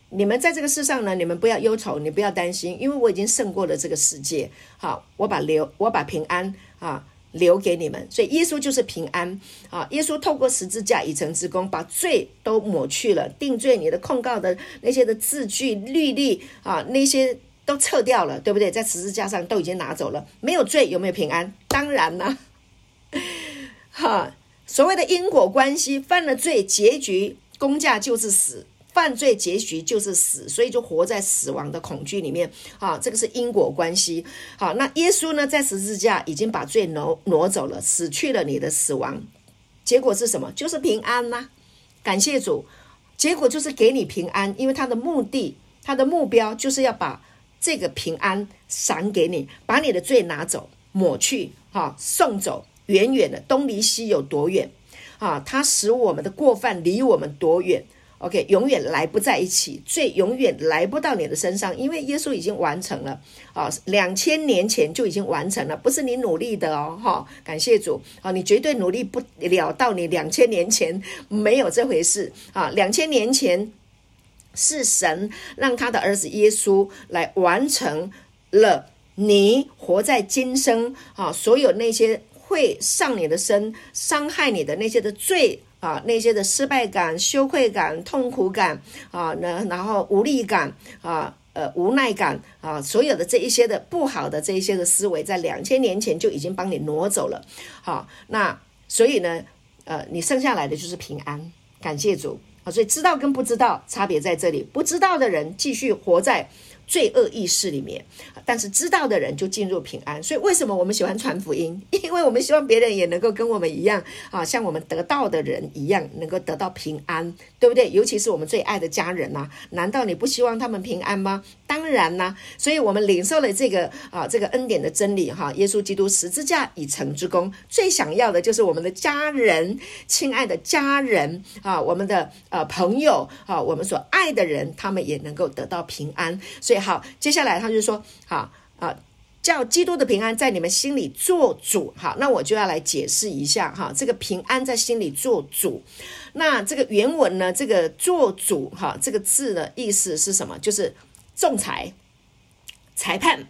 你们在这个世上呢，你们不要忧愁，你不要担心，因为我已经胜过了这个世界。好，我把留，我把平安啊留给你们。所以耶稣就是平安啊！耶稣透过十字架已成之功，把罪都抹去了，定罪你的控告的那些的字句、律例啊，那些。”都撤掉了，对不对？在十字架上都已经拿走了，没有罪，有没有平安？当然啦，哈，所谓的因果关系，犯了罪，结局工价就是死，犯罪结局就是死，所以就活在死亡的恐惧里面。啊，这个是因果关系。好，那耶稣呢，在十字架已经把罪挪挪走了，死去了你的死亡，结果是什么？就是平安呐、感谢主，结果就是给你平安，因为他的目的，他的目标就是要把。这个平安赏给你，把你的罪拿走、抹去，哈，送走，远远的，东离西有多远？啊，它使我们的过犯离我们多远？OK，永远来不在一起，罪永远来不到你的身上，因为耶稣已经完成了，啊，两千年前就已经完成了，不是你努力的哦，哈，感谢主，啊，你绝对努力不了到你两千年前没有这回事，啊，两千年前。是神让他的儿子耶稣来完成了你活在今生啊，所有那些会上你的身、伤害你的那些的罪啊，那些的失败感、羞愧感、痛苦感啊，那然后无力感啊，呃无奈感啊，所有的这一些的不好的这一些的思维，在两千年前就已经帮你挪走了。好，那所以呢，呃，你剩下来的就是平安，感谢主。所以知道跟不知道差别在这里，不知道的人继续活在罪恶意识里面。但是知道的人就进入平安。所以为什么我们喜欢传福音？因为我们希望别人也能够跟我们一样啊，像我们得到的人一样，能够得到平安，对不对？尤其是我们最爱的家人呐、难道你不希望他们平安吗？当然啦、啊。所以我们领受了这个啊，这个恩典的真理哈，耶稣基督十字架已成之功，最想要的就是我们的家人，亲爱的家人啊，我们的呃朋友啊，我们所爱的人，他们也能够得到平安。所以好，接下来他就说好。啊，叫基督的平安在你们心里做主。好，那我就要来解释一下哈，这个平安在心里做主。那这个原文呢，这个做主哈，这个字的意思是什么？就是仲裁、裁判。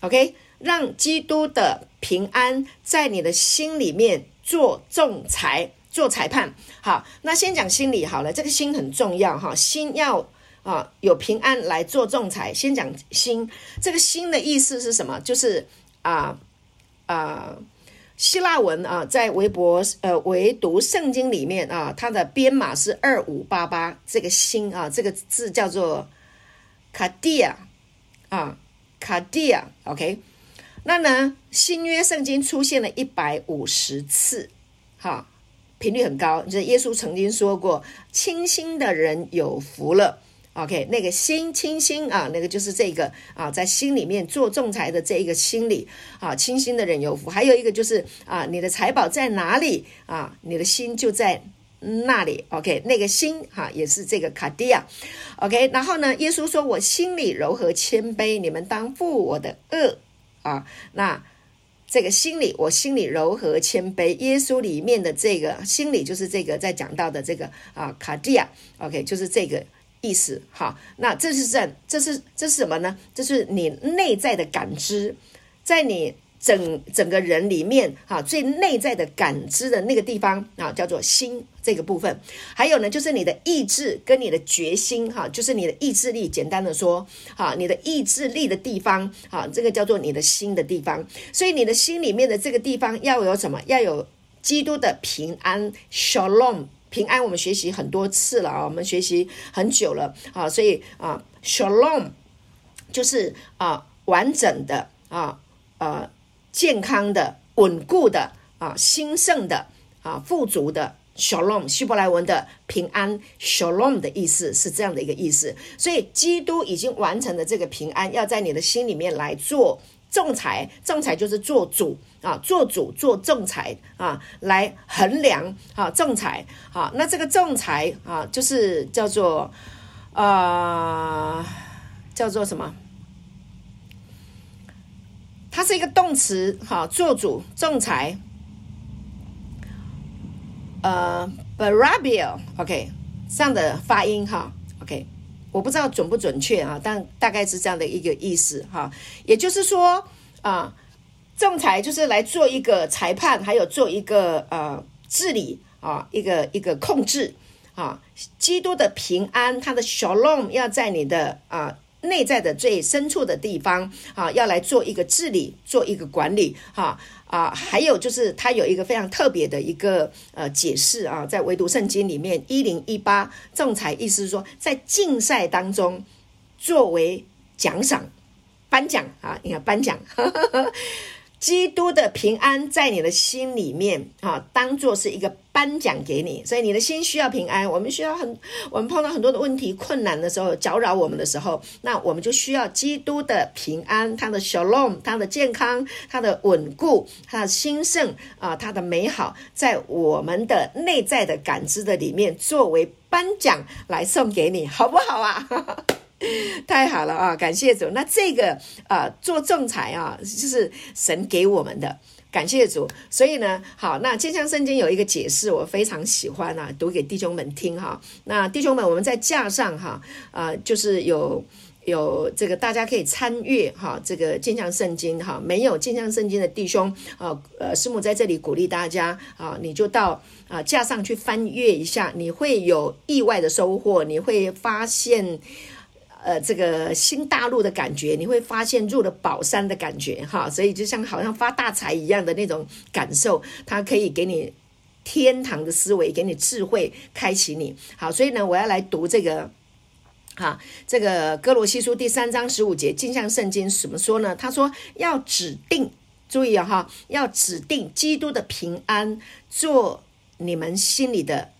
OK，让基督的平安在你的心里面做仲裁、做裁判。好，那先讲心里好了，这个心很重要哈，心要。啊，有平安来做仲裁。先讲心，这个心的意思是什么？就是啊啊，希腊文啊，在韦伯呃唯读圣经里面啊，它的编码是二五八八。这个心啊，这个字叫做卡地亚啊，卡地亚。OK，那呢，新约圣经出现了一百五十次，哈，频率很高。就是耶稣曾经说过：“清心的人有福了。” OK，那个心清心啊，那个就是这个啊，在心里面做仲裁的这一个心理啊，清心的人有福。还有一个就是啊，你的财宝在哪里啊？你的心就在那里。OK，那个心哈、也是这个卡地亚。OK，然后呢，耶稣说：“我心里柔和谦卑，你们当负我的轭啊。”那这个心里，我心里柔和谦卑，耶稣里面的这个心里就是这个在讲到的这个啊卡地亚。OK，就是这个。意思好，那这是这，这是这是什么呢？这是你内在的感知，在你整整个人里面哈，最内在的感知的那个地方啊，叫做心这个部分。还有呢，就是你的意志跟你的决心哈，就是你的意志力。简单的说，哈，你的意志力的地方哈，这个叫做你的心的地方。所以你的心里面的这个地方要有什么？要有基督的平安，Shalom。平安，我们学习很多次了啊，我们学习很久了啊，所以啊，Shalom 就是啊完整的啊呃健康的稳固的啊兴盛的啊富足的 Shalom 希伯来文的平安 Shalom 的意思是这样的一个意思，所以基督已经完成了这个平安，要在你的心里面来做。仲裁，仲裁就是做主啊，做主做仲裁啊，来衡量啊，仲裁啊，那这个仲裁啊，就是叫做啊、呃，叫做什么？它是一个动词，哈、做主仲裁，呃，Barabio，OK，这样的发音哈，OK。我不知道准不准确啊，但大概是这样的一个意思哈。也就是说啊，仲裁就是来做一个裁判，还有做一个呃治理啊，一个一个控制啊。基督的平安，他的 Shalom 要在你的啊内在的最深处的地方啊，要来做一个治理，做一个管理哈。啊，还有就是它有一个非常特别的一个呃解释啊，在唯独圣经里面一零一八仲裁，意思是说在竞赛当中作为奖赏颁奖啊，你看颁奖。呵呵呵基督的平安在你的心里面啊，当做是一个颁奖给你，所以你的心需要平安。我们需要很，我们碰到很多的问题、困难的时候，搅扰我们的时候，那我们就需要基督的平安，他的 Shalom，他的健康，他的稳固，他的兴盛啊，他的美好，在我们的内在的感知的里面，作为颁奖来送给你，好不好啊？太好了啊！感谢主。那这个啊、做仲裁啊，就是神给我们的。感谢主。所以呢，好，那健相圣经有一个解释，我非常喜欢啊，读给弟兄们听哈。那弟兄们，我们在架上哈啊、就是有有这个大家可以参阅哈，这个健相圣经哈。没有健相圣经的弟兄啊，呃，师母在这里鼓励大家啊，你就到啊架上去翻阅一下，你会有意外的收获，你会发现。呃，这个新大陆的感觉，你会发现入了宝山的感觉哈，所以就像好像发大财一样的那种感受，它可以给你天堂的思维，给你智慧，开启你。好，所以呢，我要来读这个哈，这个哥罗西书第三章十五节，镜像圣经怎么说呢？他说要指定，注意啊哈，要指定基督的平安做你们心里的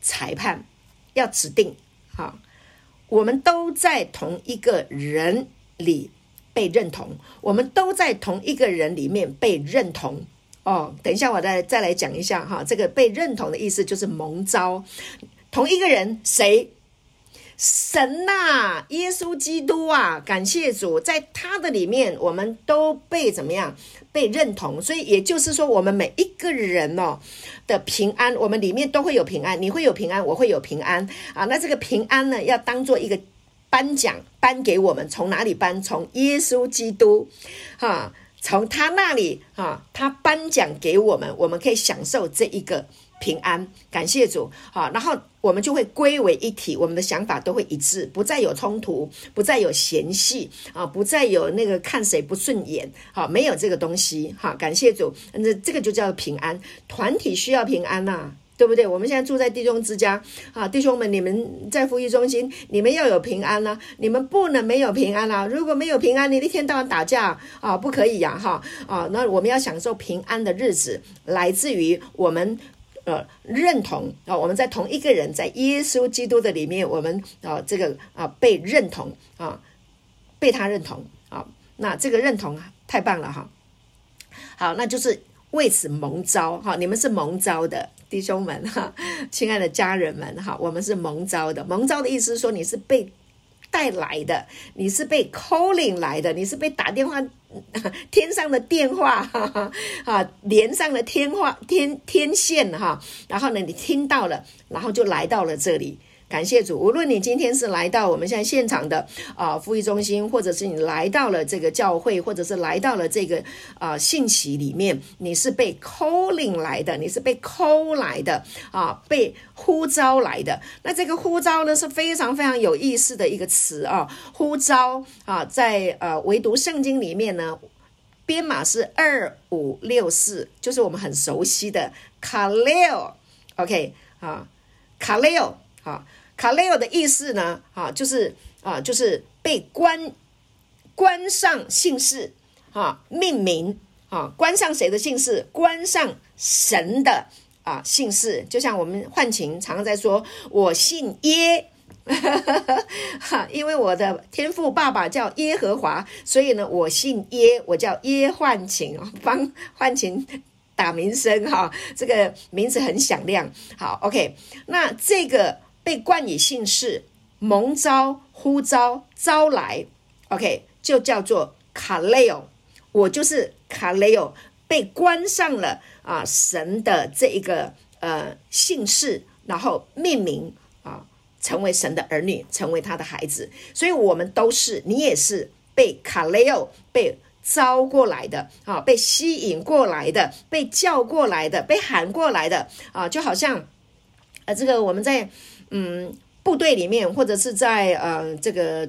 裁判，要指定哈，我们都在同一个人里被认同，我们都在同一个人里面被认同。哦，等一下我再再来讲一下哈，这个被认同的意思就是蒙召，同一个人谁？神呐、啊，耶稣基督啊，感谢主，在他的里面，我们都被怎么样被认同？所以也就是说，我们每一个人哦的平安，我们里面都会有平安，你会有平安，我会有平安啊。那这个平安呢，要当做一个颁奖颁给我们，从哪里颁？从耶稣基督，哈、从他那里哈，他颁奖给我们，我们可以享受这一个。平安，感谢主，好，然后我们就会归为一体，我们的想法都会一致，不再有冲突，不再有嫌隙啊，不再有那个看谁不顺眼，好，没有这个东西，好，感谢主，那这个就叫平安。团体需要平安呐，对不对？我们现在住在弟兄之家啊，弟兄们，你们在福音中心，你们要有平安呐，你们不能没有平安啊。如果没有平安，你一天到晚打架啊，不可以呀，哈啊，那我们要享受平安的日子，来自于我们。呃，认同啊，我们在同一个人，在耶稣基督的里面，我们啊，这个啊被认同啊，被他认同啊，那这个认同太棒了哈。好，那就是为此蒙召哈，你们是蒙召的弟兄们哈，亲爱的家人们哈，我们是蒙召的。蒙召的意思说你是被带来的，你是被 calling 来的，你是被打电话。天上的电话，哈哈，啊，连上了天话天天线哈，然后呢，你听到了，然后就来到了这里。感谢主，无论你今天是来到我们现在现场的啊福音中心，或者是你来到了这个教会，或者是来到了这个啊信息里面，你是被 calling 来的，你是被 call 来的啊，被呼召来的。那这个呼召呢是非常非常有意思的一个词啊，呼召啊，在呃唯独圣经里面呢，编码是二五六四，就是我们很熟悉的卡 a l o k 啊卡 a l 啊。卡雷欧的意思呢？啊，就是啊，就是被关关上姓氏啊，命名啊，关上谁的姓氏？关上神的啊姓氏。就像我们唤晴常常在说，我姓耶，哈，因为我的天赋爸爸叫耶和华，所以呢，我姓耶，我叫耶唤晴，帮唤晴打名声哈，这个名字很响亮。好，OK，那这个。被冠以姓氏，蒙召、呼召、招来，OK，就叫做卡雷欧。我就是卡雷欧，被关上了啊神的这一个呃姓氏，然后命名啊，成为神的儿女，成为他的孩子。所以，我们都是，你也是被卡雷欧被招过来的啊，被吸引过来的，被叫过来的，被喊过来的啊，就好像呃，这个我们在。嗯，部队里面或者是在呃这个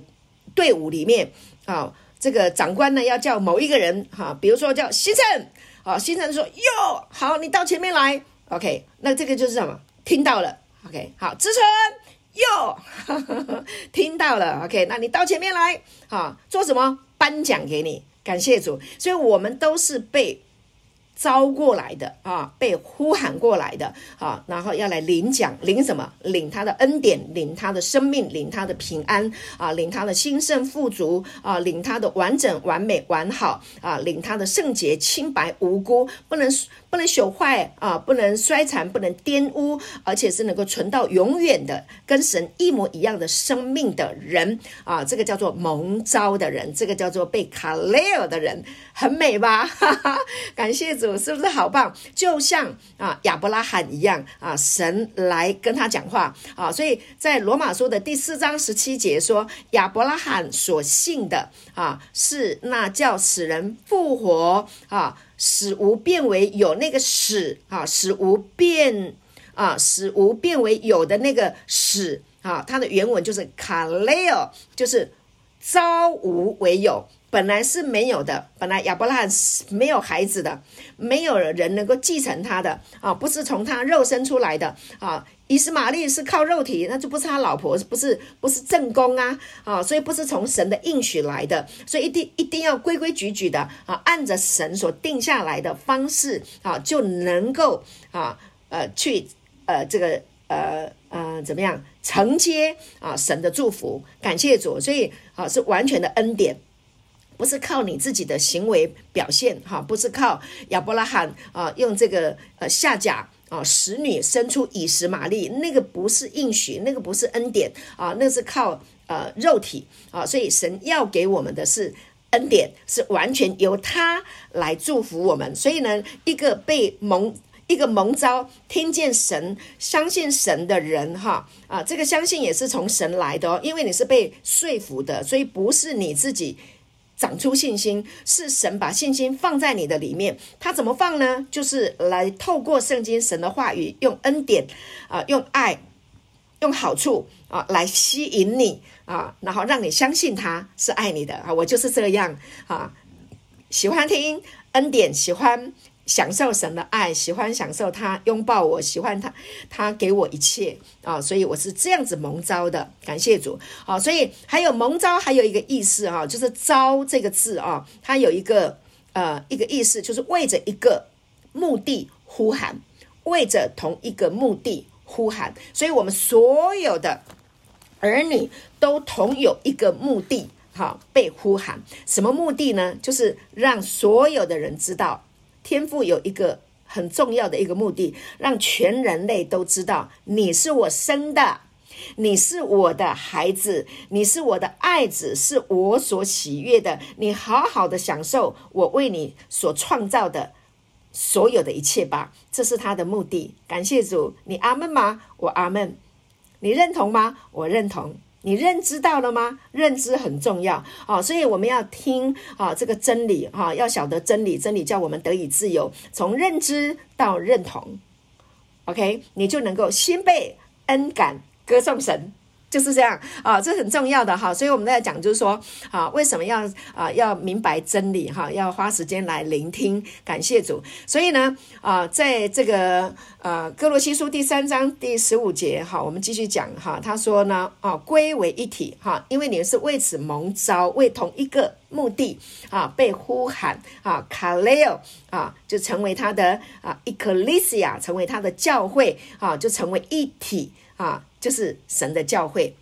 队伍里面啊，这个长官呢要叫某一个人哈、啊，比如说叫新城啊，新城说哟好，你到前面来，OK，那这个就是什么？听到了，OK，好，志成哟，听到了，OK，那你到前面来，啊，做什么？颁奖给你，感谢主，所以我们都是被。招过来的啊，被呼喊过来的啊，然后要来领奖，领什么？领他的恩典，领他的生命，领他的平安啊，领他的兴盛富足啊，领他的完整、完美、完好啊，领他的圣洁、清白、无辜，不能不能朽坏啊，不能衰残，不能玷污，而且是能够存到永远的，跟神一模一样的生命的人啊，这个叫做蒙召的人，这个叫做被卡雷尔的人，很美吧？哈哈，感谢主。是不是好棒？就像啊亚伯拉罕一样啊，神来跟他讲话啊，所以在罗马书的第四章十七节说，亚伯拉罕所信的啊，是那叫死人复活啊，使无变为有那个使啊，使无变啊，使无变为有的那个使啊，它的原文就是卡雷尔，就是朝无为有。本来是没有的，本来亚伯拉罕是没有孩子的，没有人能够继承他的啊，不是从他肉身出来的啊。以斯玛利是靠肉体，那就不是他老婆，不是不是正宫啊啊，所以不是从神的应许来的，所以一定一定要规规矩矩的啊，按着神所定下来的方式啊，就能够啊呃去呃这个呃呃怎么样承接啊神的祝福，感谢主，所以啊是完全的恩典，不是靠你自己的行为表现哈，不是靠亚伯拉罕啊用这个呃夏甲。啊，使女生出以实玛利，那个不是应许，那个不是恩典啊，那是靠呃肉体啊，所以神要给我们的是恩典，是完全由他来祝福我们。所以呢，一个被蒙，一个蒙召，听见神、相信神的人，哈啊，这个相信也是从神来的哦，因为你是被说服的，所以不是你自己。长出信心，是神把信心放在你的里面。他怎么放呢？就是来透过圣经神的话语，用恩典啊、用爱，用好处啊、来吸引你啊、然后让你相信他是爱你的啊。我就是这样啊，喜欢听恩典，喜欢。享受神的爱，喜欢享受他拥抱我，喜欢他，他给我一切啊，所以我是这样子蒙招的，感谢主啊。所以还有蒙招，还有一个意思啊，就是“招”这个字啊，它有一个呃一个意思，就是为着一个目的呼喊，为着同一个目的呼喊。所以我们所有的儿女都同有一个目的，好被呼喊。什么目的呢？就是让所有的人知道。天父有一个很重要的一个目的，让全人类都知道你是我生的，你是我的孩子，你是我的爱子，是我所喜悦的。你好好的享受我为你所创造的所有的一切吧，这是他的目的。感谢主，你阿门吗？我阿门。你认同吗？我认同。你认知到了吗？认知很重要啊，所以我们要听啊这个真理哈，要晓得真理，真理叫我们得以自由，从认知到认同，OK，你就能够心被恩感，歌颂神。就是这样啊，这很重要的哈，所以我们在讲，就是说啊，为什么要啊要明白真理哈，要花时间来聆听，感谢主。所以呢啊，在这个呃哥罗西书第三章第十五节哈，我们继续讲哈，他说呢啊归为一体哈，因为你们是为此蒙召，为同一个目的啊被呼喊啊卡雷欧啊就成为他的啊 ecclesia 成为他的教会啊就成为一体啊。就是神的教会，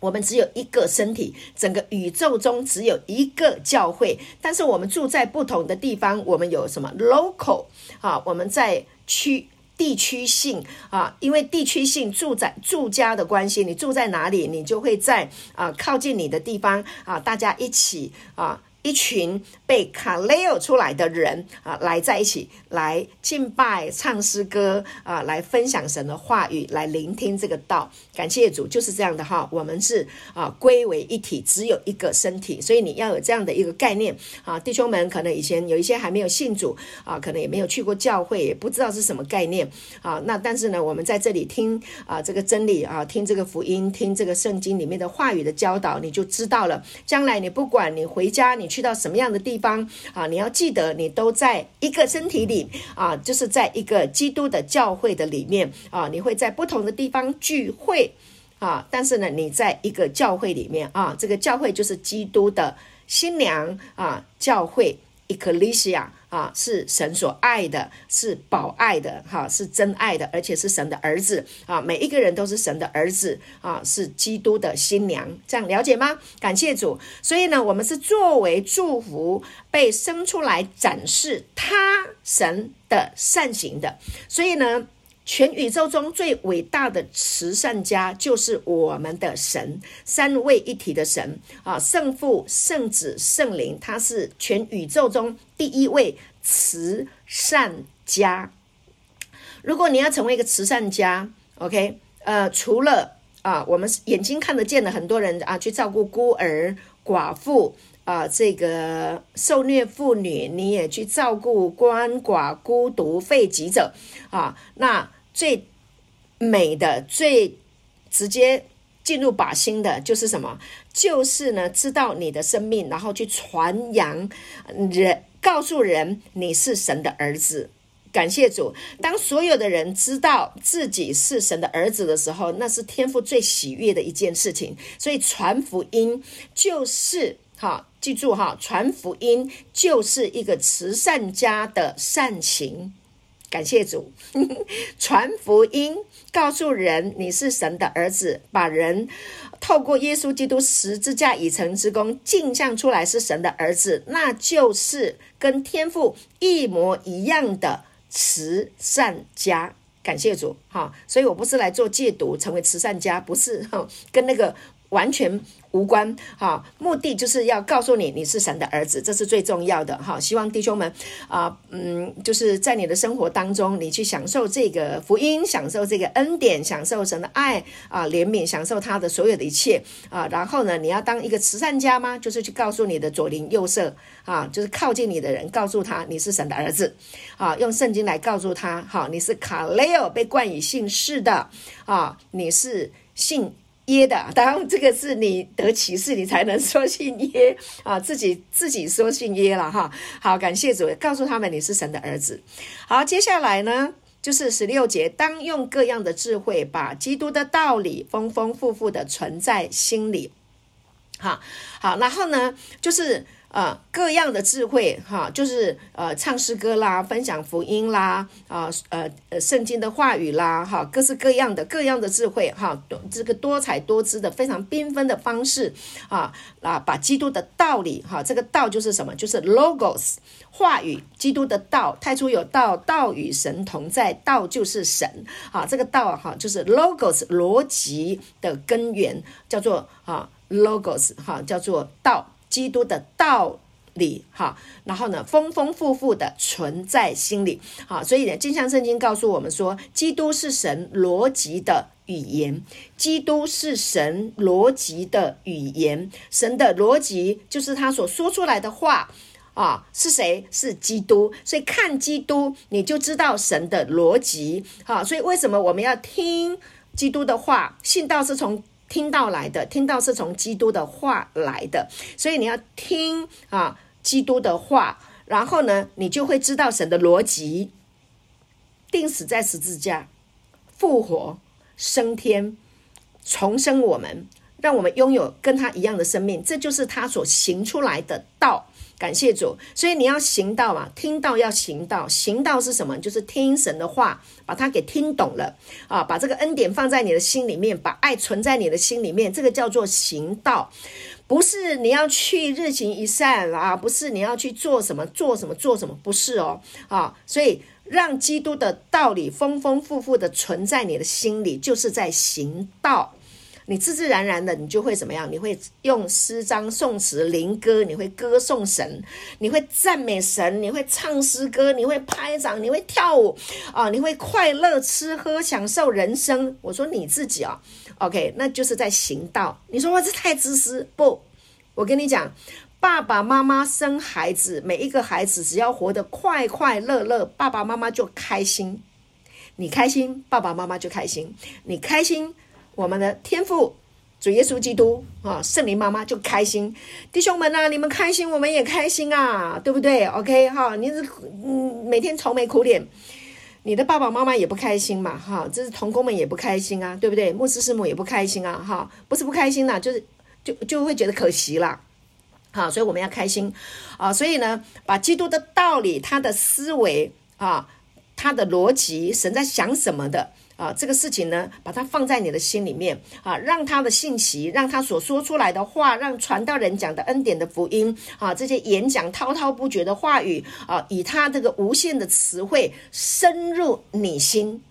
我们只有一个身体，整个宇宙中只有一个教会，但是我们住在不同的地方，我们有什么 local 啊？我们在区地区性啊，因为地区性住在住家的关系，你住在哪里，你就会在啊靠近你的地方啊，大家一起啊。一群被卡雷欧出来的人啊，来在一起来敬拜、唱诗歌啊，来分享神的话语，来聆听这个道。感谢主，就是这样的哈。我们是啊，归为一体，只有一个身体，所以你要有这样的一个概念啊。弟兄们，可能以前有一些还没有信主啊，可能也没有去过教会，也不知道是什么概念啊。那但是呢，我们在这里听啊这个真理啊，听这个福音，听这个圣经里面的话语的教导，你就知道了。将来你不管你回家，你。去到什么样的地方啊？你要记得，你都在一个身体里啊，就是在一个基督的教会的里面啊。你会在不同的地方聚会啊，但是呢，你在一个教会里面啊，这个教会就是基督的新娘啊，教会 Ecclesia。啊，是神所爱的，是保爱的，哈，是真爱的，而且是神的儿子啊！每一个人都是神的儿子啊，是基督的新娘，这样了解吗？感谢主。所以呢，我们是作为祝福被生出来展示他神的善行的。所以呢。全宇宙中最伟大的慈善家就是我们的神，三位一体的神啊，圣父、圣子、圣灵，他是全宇宙中第一位慈善家。如果你要成为一个慈善家，OK，呃，除了啊，我们眼睛看得见的很多人啊，去照顾孤儿、寡妇啊，这个受虐妇女，你也去照顾鳏寡、孤独、废疾者啊，那。最美的、最直接进入靶心的，就是什么？就是呢，知道你的生命，然后去传扬人，告诉人你是神的儿子。感谢主，当所有的人知道自己是神的儿子的时候，那是天父最喜悦的一件事情。所以传福音就是哈，记住哈，传福音就是一个慈善家的善行。感谢主，传福音告诉人你是神的儿子，把人透过耶稣基督十字架已成之功镜像出来是神的儿子，那就是跟天父一模一样的。慈善家，感谢主哈，所以我不是来做戒毒，成为慈善家，不是哈，跟那个完全。无关哈，目的就是要告诉你你是神的儿子，这是最重要的哈。希望弟兄们啊，嗯，就是在你的生活当中，你去享受这个福音，享受这个恩典，享受神的爱啊，怜悯，享受他的所有的一切啊。然后呢，你要当一个慈善家吗？就是去告诉你的左邻右舍啊，就是靠近你的人，告诉他你是神的儿子啊，用圣经来告诉他，好，你是卡雷欧被冠以姓氏的啊，你是姓。耶的，当然这个是你得启示，你才能说信耶 啊，自己自己说信耶了哈。好，感谢主，告诉他们你是神的儿子。好，接下来呢，就是十六节，当用各样的智慧，把基督的道理丰丰富富的存在心里。哈，好，然后呢，就是。呃，各样的智慧哈，就是呃，唱诗歌啦，分享福音啦，啊，呃，呃，圣经的话语啦，哈，各式各样的各样的智慧哈，这个多彩多姿的非常缤纷的方式啊，啊，把基督的道理哈，这个道就是什么？就是 logos 话语，基督的道，太初有道，道与神同在，道就是神啊，这个道哈，就是 logos 逻辑的根源，叫做啊 logos 哈，叫做道。基督的道理，哈，然后呢，丰丰富富的存在心里，好，所以呢，镜像圣经告诉我们说，基督是神逻辑的语言，基督是神逻辑的语言，神的逻辑就是他所说出来的话啊，是谁？是基督，所以看基督，你就知道神的逻辑，好，所以为什么我们要听基督的话？信道是从。听到来的，听到是从基督的话来的，所以你要听啊，基督的话，然后呢，你就会知道神的逻辑，定死在十字架，复活升天，重生我们，让我们拥有跟他一样的生命，这就是他所行出来的道。感谢主，所以你要行道嘛，听道要行道，行道是什么？就是听神的话，把它给听懂了。啊，把这个恩典放在你的心里面，把爱存在你的心里面，这个叫做行道，不是你要去日行一善啊，不是你要去做什么做什么做什么，不是哦。啊，所以让基督的道理丰丰富富的存在你的心里，就是在行道。你自自然然的，你就会怎么样？你会用诗章、宋词、灵歌，你会歌颂神，你会赞美神，你会唱诗歌，你会拍掌，你会跳舞啊，你会快乐吃喝享受人生。我说你自己啊，OK，那就是在行道。你说哇，这太自私？不，我跟你讲，爸爸妈妈生孩子，每一个孩子只要活得快快乐乐，爸爸妈妈就开心。你开心，爸爸妈妈就开心。你开心。我们的天父主耶稣基督啊，圣灵妈妈就开心，弟兄们啊，你们开心，我们也开心啊，对不对？OK 哈，你是嗯每天愁眉苦脸，你的爸爸妈妈也不开心嘛，哈，这是童工们也不开心啊，对不对？牧师师母也不开心啊，哈，不是不开心啦，就是就就会觉得可惜啦，好，所以我们要开心啊，所以呢，把基督的道理、他的思维啊、他的逻辑、神在想什么的。啊，这个事情呢，把它放在你的心里面啊，让他的信息，让他所说出来的话，让传道人讲的恩典的福音啊，这些演讲滔滔不绝的话语啊，以他这个无限的词汇深入你心，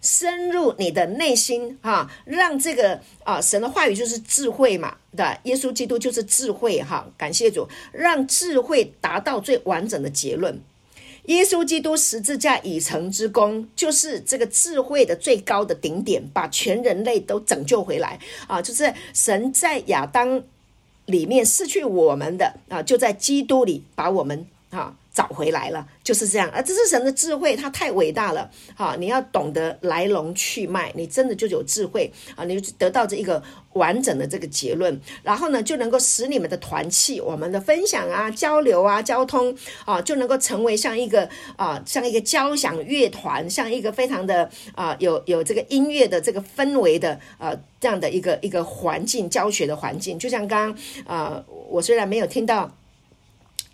深入你的内心啊，让这个啊神的话语就是智慧嘛，对，耶稣基督就是智慧哈，感谢主，让智慧达到最完整的结论。耶稣基督十字架已成之功，就是这个智慧的最高的顶点，把全人类都拯救回来啊！就是神在亚当里面失去我们的啊，就在基督里把我们哈。找回来了，就是这样，而这是神的智慧，它太伟大了，哈！你要懂得来龙去脉，你真的就有智慧啊，你就得到这一个完整的这个结论，然后呢，就能够使你们的团契、我们的分享啊、交流啊、交通啊，就能够成为像一个啊，像一个交响乐团，像一个非常的啊，有有这个音乐的这个氛围的啊，这样的一个一个环境，教学的环境，就像刚刚啊，我虽然没有听到。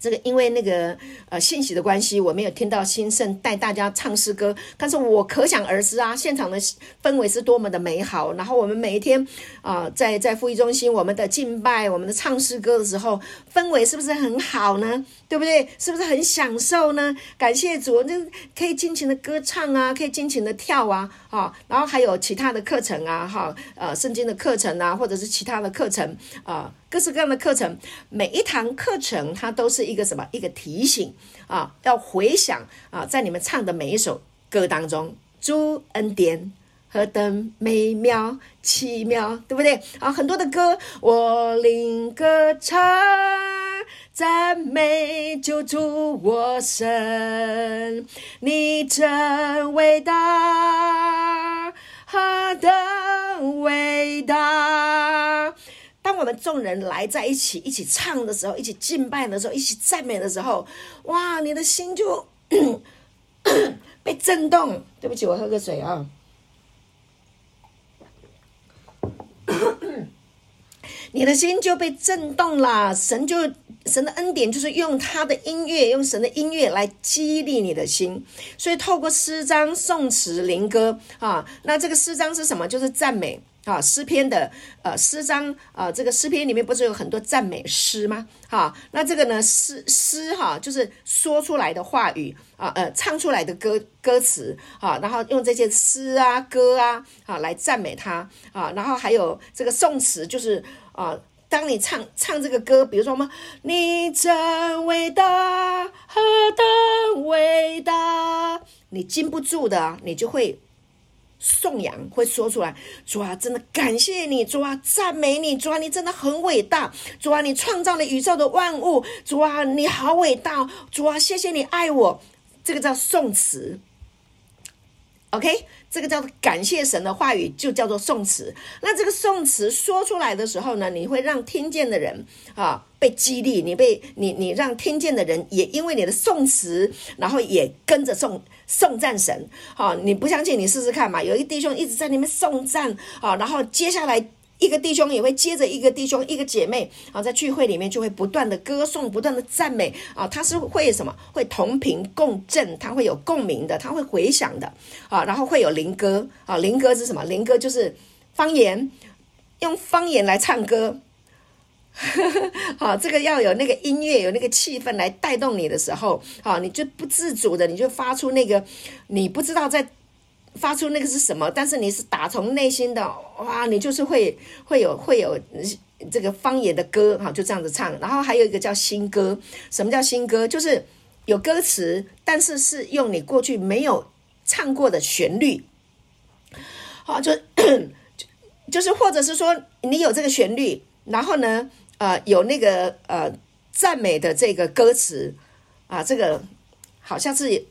这个因为那个呃信息的关系，我没有听到新盛带大家唱诗歌，但是我可想而知啊，现场的氛围是多么的美好。然后我们每一天啊、在在会议中心，我们的敬拜，我们的唱诗歌的时候，氛围是不是很好呢？对不对？是不是很享受呢？感谢主，那可以尽情的歌唱啊，可以尽情的跳啊，啊，然后还有其他的课程啊，哈，呃，圣经的课程啊，或者是其他的课程啊。各式各样的课程，每一堂课程它都是一个什么？一个提醒啊，要回想啊，在你们唱的每一首歌当中，主恩典何等美妙奇妙，对不对？啊，很多的歌，我灵歌唱，赞美救主我神，你真伟大，何等伟大。当我们众人来在一起，一起唱的时候，一起敬拜的时候，一起赞美的时候，哇，你的心就 被震动。对不起，我喝个水啊。你的心就被震动了，神就神的恩典就是用他的音乐，用神的音乐来激励你的心。所以透过诗章、颂词、灵歌啊，那这个诗章是什么？就是赞美。啊，诗篇的呃诗章啊，这个诗篇里面不是有很多赞美诗吗？哈，那这个呢诗诗哈，就是说出来的话语啊，呃，唱出来的歌歌词啊，然后用这些诗啊歌啊啊来赞美他啊，然后还有这个颂词，就是啊，当你唱唱这个歌，比如说什么，你真伟大，何等伟大，你禁不住的，你就会。颂扬会说出来，主啊，真的感谢你，主啊，赞美你，主啊，你真的很伟大，主啊，你创造了宇宙的万物，主啊，你好伟大，主啊，谢谢你爱我，这个叫颂词，OK，这个叫做感谢神的话语，就叫做颂词。那这个颂词说出来的时候呢，你会让听见的人啊被激励，你被你你让听见的人也因为你的颂词，然后也跟着颂。颂赞神，好，你不相信你试试看嘛。有一弟兄一直在那边颂赞，啊，然后接下来一个弟兄也会接着一个弟兄，一个姐妹，啊，在聚会里面就会不断的歌颂，不断的赞美，啊，他是会什么？会同频共振，他会有共鸣的，他会回响的，啊，然后会有灵歌，啊，灵歌是什么？灵歌就是方言，用方言来唱歌。好，这个要有那个音乐，有那个气氛来带动你的时候，好，你就不自主的，你就发出那个，你不知道在发出那个是什么，但是你是打从内心的，哇，你就是会会有会有这个方言的歌，哈，就这样子唱。然后还有一个叫新歌，什么叫新歌？就是有歌词，但是是用你过去没有唱过的旋律，好，就 就是或者是说你有这个旋律，然后呢？呃，有那个呃赞美的这个歌词啊，这个好像是，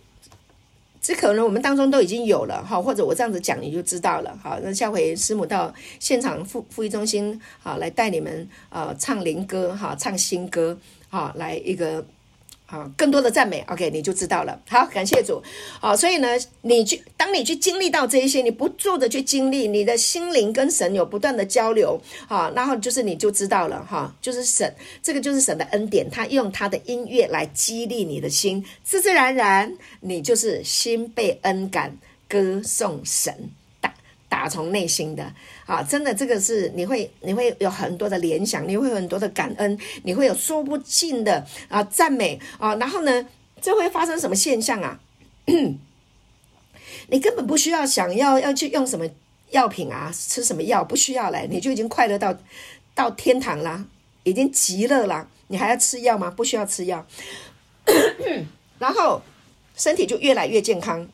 这可能我们当中都已经有了哈，或者我这样子讲你就知道了哈，那下回师母到现场复复育中心啊，来带你们呃唱灵歌哈，唱新歌啊，来一个。好，更多的赞美，OK，你就知道了。好，感谢主。好，所以呢，你去，当你去经历到这一些，你不住的去经历，你的心灵跟神有不断的交流，好，然后就是你就知道了，哈，就是神，这个就是神的恩典，他用他的音乐来激励你的心，自自然然，你就是心被恩感，歌颂神。打从内心的啊，真的，这个是你会你会有很多的联想，你会有很多的感恩，你会有说不尽的啊赞美啊，然后呢，这会发生什么现象啊？你根本不需要想要要去用什么药品啊，吃什么药，不需要了，你就已经快乐到到天堂了，已经极乐了，你还要吃药吗？不需要吃药，然后身体就越来越健康。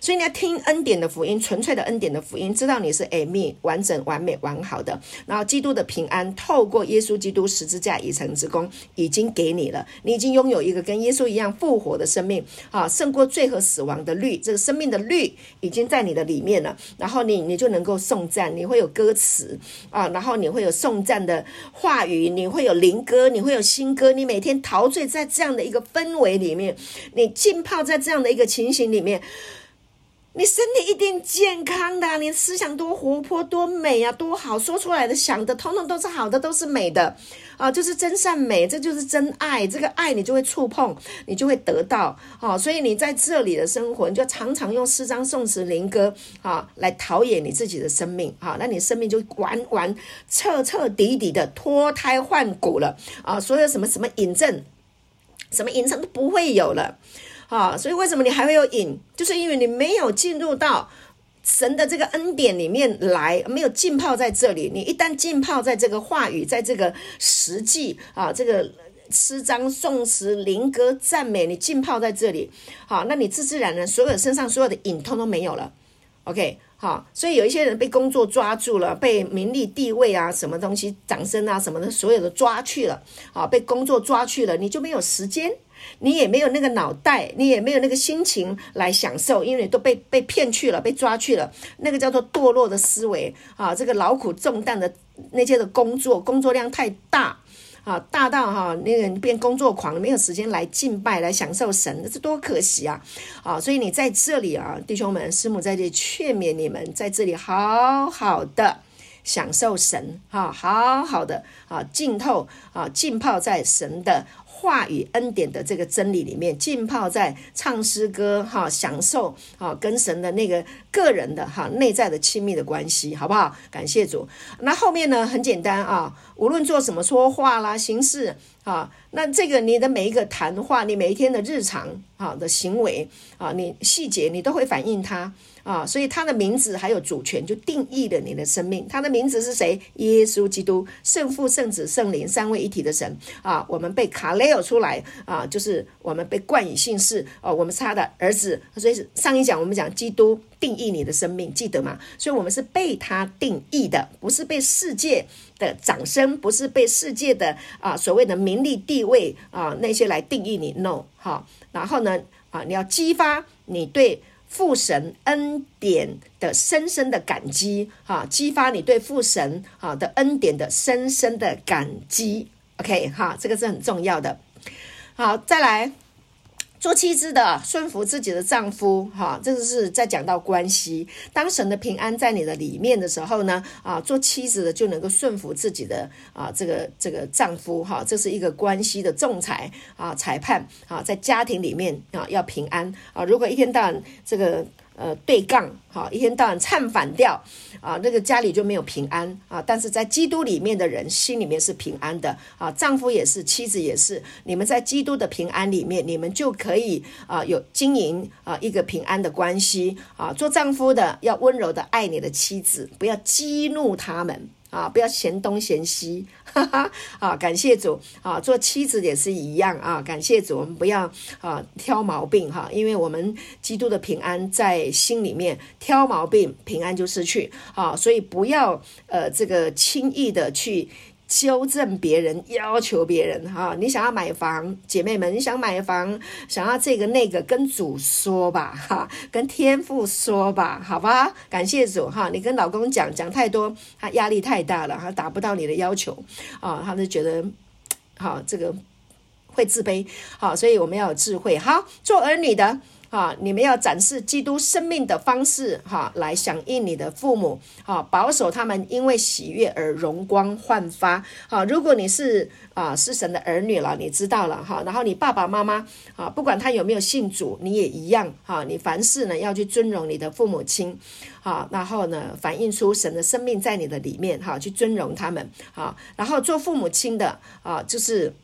所以你要听恩典的福音，纯粹的恩典的福音，知道你是 Amy 完整、完美、完好的。然后基督的平安透过耶稣基督十字架已成之功，已经给你了。你已经拥有一个跟耶稣一样复活的生命啊，胜过罪和死亡的律，这个生命的律已经在你的里面了。然后你你就能够颂赞，你会有歌词啊，然后你会有颂赞的话语，你会有灵歌，你会有新歌。你每天陶醉在这样的一个氛围里面，你浸泡在这样的一个情形里面。你身体一定健康的，你思想多活泼、多美啊，多好，说出来的、想的，统统都是好的，都是美的啊，就是真善美，这就是真爱。这个爱你就会触碰，你就会得到啊。所以你在这里的生活，你就常常用诗章、颂词、灵歌啊来陶冶你自己的生命啊，那你生命就完完彻彻底底的脱胎换骨了啊！所有什么什么瘾症，什么瘾症都不会有了。啊，所以为什么你还会有瘾？就是因为你没有进入到神的这个恩典里面来，没有浸泡在这里。你一旦浸泡在这个话语，在这个实际啊，这个诗章、颂词、灵歌、赞美，你浸泡在这里，好，那你自自然然所有身上所有的瘾通通没有了。OK，好，所以有一些人被工作抓住了，被名利地位啊，什么东西、掌声啊什么的，所有的抓去了，啊，被工作抓去了，你就没有时间。你也没有那个脑袋，你也没有那个心情来享受，因为你都被被骗去了，被抓去了。那个叫做堕落的思维啊，这个劳苦重担的那些的工作，工作量太大啊，大到哈、啊、那个变工作狂，没有时间来敬拜，来享受神，这多可惜啊！啊，所以你在这里啊，弟兄们，师母在这里劝勉你们，在这里好好的享受神，哈，好好的啊，浸透啊，浸泡在神的。话语恩典的这个真理里面，浸泡在唱诗歌哈，享受啊，跟神的那个个人的哈内在的亲密的关系，好不好？感谢主。那后面呢，很简单啊，无论做什么说话啦、行事啊，那这个你的每一个谈话，你每一天的日常啊的行为啊，你细节你都会反映它。啊，所以他的名字还有主权，就定义了你的生命。他的名字是谁？耶稣基督，圣父、圣子、圣灵三位一体的神啊！我们被卡雷尔出来啊，就是我们被冠以姓氏哦，我们是他的儿子。所以上一讲我们讲基督定义你的生命，记得吗？所以我们是被他定义的，不是被世界的掌声，不是被世界的啊所谓的名利地位啊那些来定义你。No，好，然后呢啊，你要激发你对。父神恩典的深深的感激，哈，激发你对父神哈的恩典的深深的感激，OK，哈，这个是很重要的。好，再来。做妻子的顺服自己的丈夫，哈，这个是在讲到关系。当神的平安在你的里面的时候呢，啊，做妻子的就能够顺服自己的啊，这个这个丈夫，哈，这是一个关系的仲裁啊，裁判啊，在家庭里面啊要平安啊。如果一天到晚这个。呃，对杠，好，一天到晚唱反调，啊，那个家里就没有平安啊。但是在基督里面的人心里面是平安的啊，丈夫也是，妻子也是。你们在基督的平安里面，你们就可以啊，有经营啊一个平安的关系啊。做丈夫的要温柔的爱你的妻子，不要激怒他们。啊，不要嫌东嫌西，哈哈！啊，感谢主啊，做妻子也是一样啊，感谢主，我们不要啊挑毛病哈，因为我们基督的平安在心里面，挑毛病平安就失去啊，所以不要呃这个轻易的去。纠正别人，要求别人，哈，你想要买房，姐妹们，你想买房，想要这个那个，跟主说吧，哈，跟天父说吧，好吧，感谢主，哈，你跟老公讲讲太多，他压力太大了，他达不到你的要求，啊，他就觉得，好，这个会自卑，好，所以我们要有智慧，好，做儿女的。啊，你们要展示基督生命的方式，哈，来响应你的父母，哈，保守他们因为喜悦而容光焕发。好，如果你是啊是神的儿女了，你知道了哈，然后你爸爸妈妈啊，不管他有没有信主，你也一样哈，你凡事呢要去尊荣你的父母亲，好，然后呢反映出神的生命在你的里面，哈，去尊荣他们，好，然后做父母亲的啊，就是。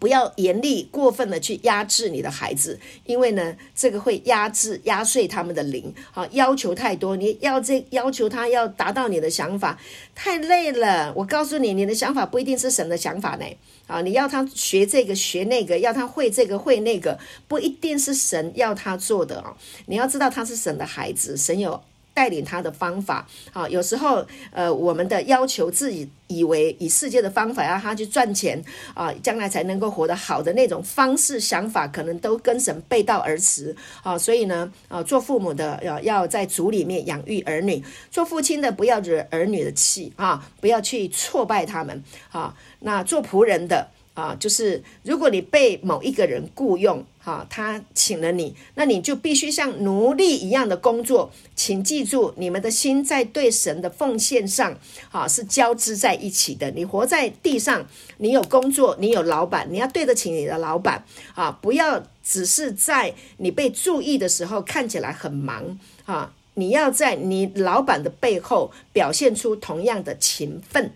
不要严厉过分的去压制你的孩子，因为呢，这个会压制压碎他们的灵。好，要求太多，你要这要求他要达到你的想法，太累了。我告诉你，你的想法不一定是神的想法呢。啊，你要他学这个学那个，要他会这个会那个，不一定是神要他做的啊。你要知道他是神的孩子，神有。带领他的方法，啊，有时候，呃，我们的要求自己以为以世界的方法让他去赚钱，啊，将来才能够活得好的那种方式想法，可能都跟神背道而驰，啊，所以呢，啊，做父母的要要在主里面养育儿女，做父亲的不要惹儿女的气，啊，不要去挫败他们，啊，那做仆人的。啊，就是如果你被某一个人雇佣，哈，他请了你，那你就必须像奴隶一样的工作。请记住，你们的心在对神的奉献上，啊，是交织在一起的。你活在地上，你有工作，你有老板，你要对得起你的老板，啊，不要只是在你被注意的时候看起来很忙，啊，你要在你老板的背后表现出同样的勤奋。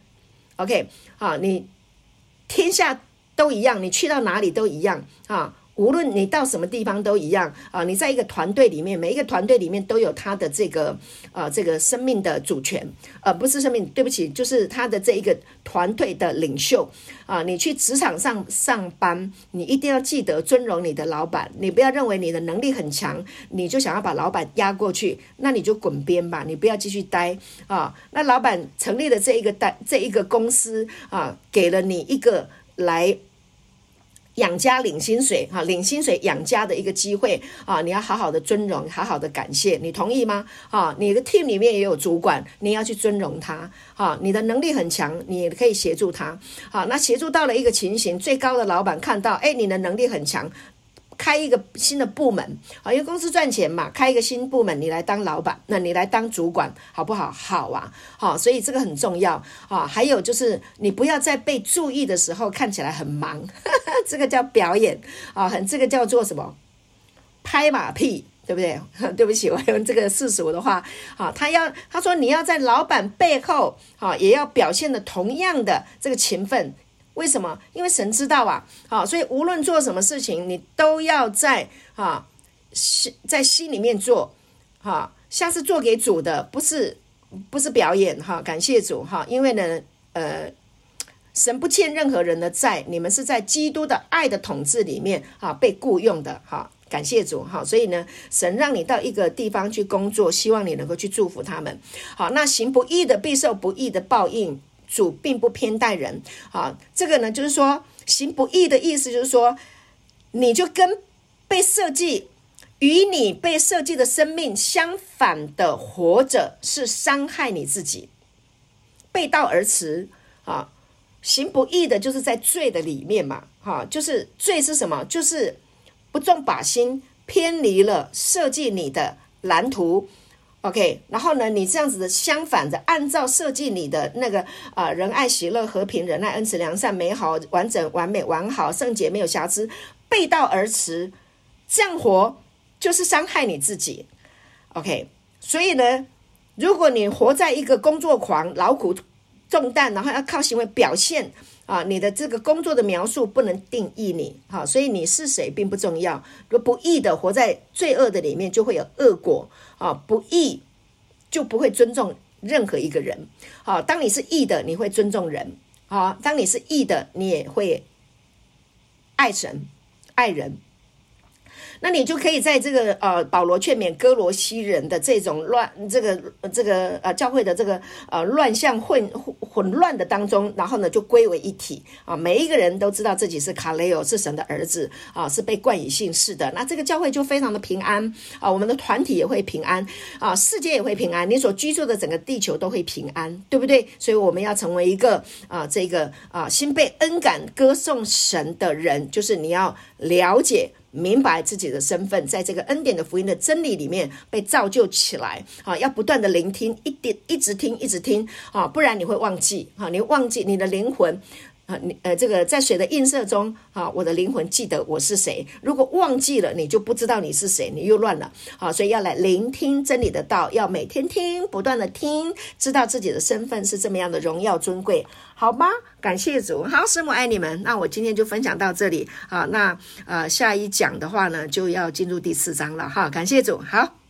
OK，啊，你天下。都一样，你去到哪里都一样啊！无论你到什么地方都一样啊！你在一个团队里面，每一个团队里面都有他的这个呃这个生命的主权，呃，不是生命，对不起，就是他的这一个团队的领袖啊！你去职场上上班，你一定要记得尊荣你的老板，你不要认为你的能力很强，你就想要把老板压过去，那你就滚边吧，你不要继续待啊！那老板成立的这一个单这一个公司啊，给了你一个。来养家领薪水哈，领薪水养家的一个机会啊！你要好好的尊荣，好好的感谢，你同意吗？啊，你的 team 里面也有主管，你要去尊荣他啊！你的能力很强，你可以协助他。好，那协助到了一个情形，最高的老板看到，哎，你的能力很强。开一个新的部门啊，因为公司赚钱嘛，开一个新部门，你来当老板，那你来当主管，好不好？好啊，好，所以这个很重要啊。还有就是，你不要在被注意的时候看起来很忙，呵呵，这个叫表演啊，很这个叫做什么？拍马屁，对不对？对不起，我用这个世俗的话，好，他要他说你要在老板背后啊，也要表现的同样的这个勤奋。为什么？因为神知道啊，好，所以无论做什么事情，你都要在啊心在心里面做，哈，像是做给主的，不是不是表演哈，感谢主哈，因为呢，呃，神不欠任何人的债，你们是在基督的爱的统治里面啊被雇佣的哈，感谢主哈，所以呢，神让你到一个地方去工作，希望你能够去祝福他们，好，那行不义的必受不义的报应。主并不偏待人，啊，这个呢，就是说行不义的意思，就是说你就跟被设计与你被设计的生命相反的活着，是伤害你自己，背道而驰啊！行不义的，就是在罪的里面嘛，哈，就是罪是什么？就是不中靶心，偏离了设计你的蓝图。OK，然后呢，你这样子的相反的，按照设计你的那个啊、仁爱、喜乐、和平、仁爱、恩慈、良善、美好、完整、完美、完好、圣洁，没有瑕疵，背道而驰，这样活就是伤害你自己。OK，所以呢，如果你活在一个工作狂、劳苦重担，然后要靠行为表现。啊，你的这个工作的描述不能定义你，好，所以你是谁并不重要。如不义的活在罪恶的里面，就会有恶果啊！不义就不会尊重任何一个人。好，当你是义的，你会尊重人。好，当你是义的，你也会爱神、爱人。那你就可以在这个呃，保罗劝勉歌罗西人的这种乱，这个这个呃教会的这个呃乱象混混乱的当中，然后呢就归为一体啊，每一个人都知道自己是卡雷欧，是神的儿子啊，是被冠以姓氏的，那这个教会就非常的平安啊，我们的团体也会平安啊，世界也会平安，你所居住的整个地球都会平安，对不对？所以我们要成为一个啊，这个啊心被恩感歌颂神的人，就是你要了解。明白自己的身份，在这个恩典的福音的真理里面被造就起来啊！要不断的聆听，一点一直听，一直听啊！不然你会忘记啊！你忘记你的灵魂啊，你呃，这个在水的映射中啊，我的灵魂记得我是谁。如果忘记了，你就不知道你是谁，你又乱了。好，所以要来聆听真理的道，要每天听，不断的听，知道自己的身份是这么样的荣耀尊贵，好吗？感谢主，好，师母爱你们。那我今天就分享到这里啊。那呃，下一讲的话呢，就要进入第四章了哈。感谢主，好。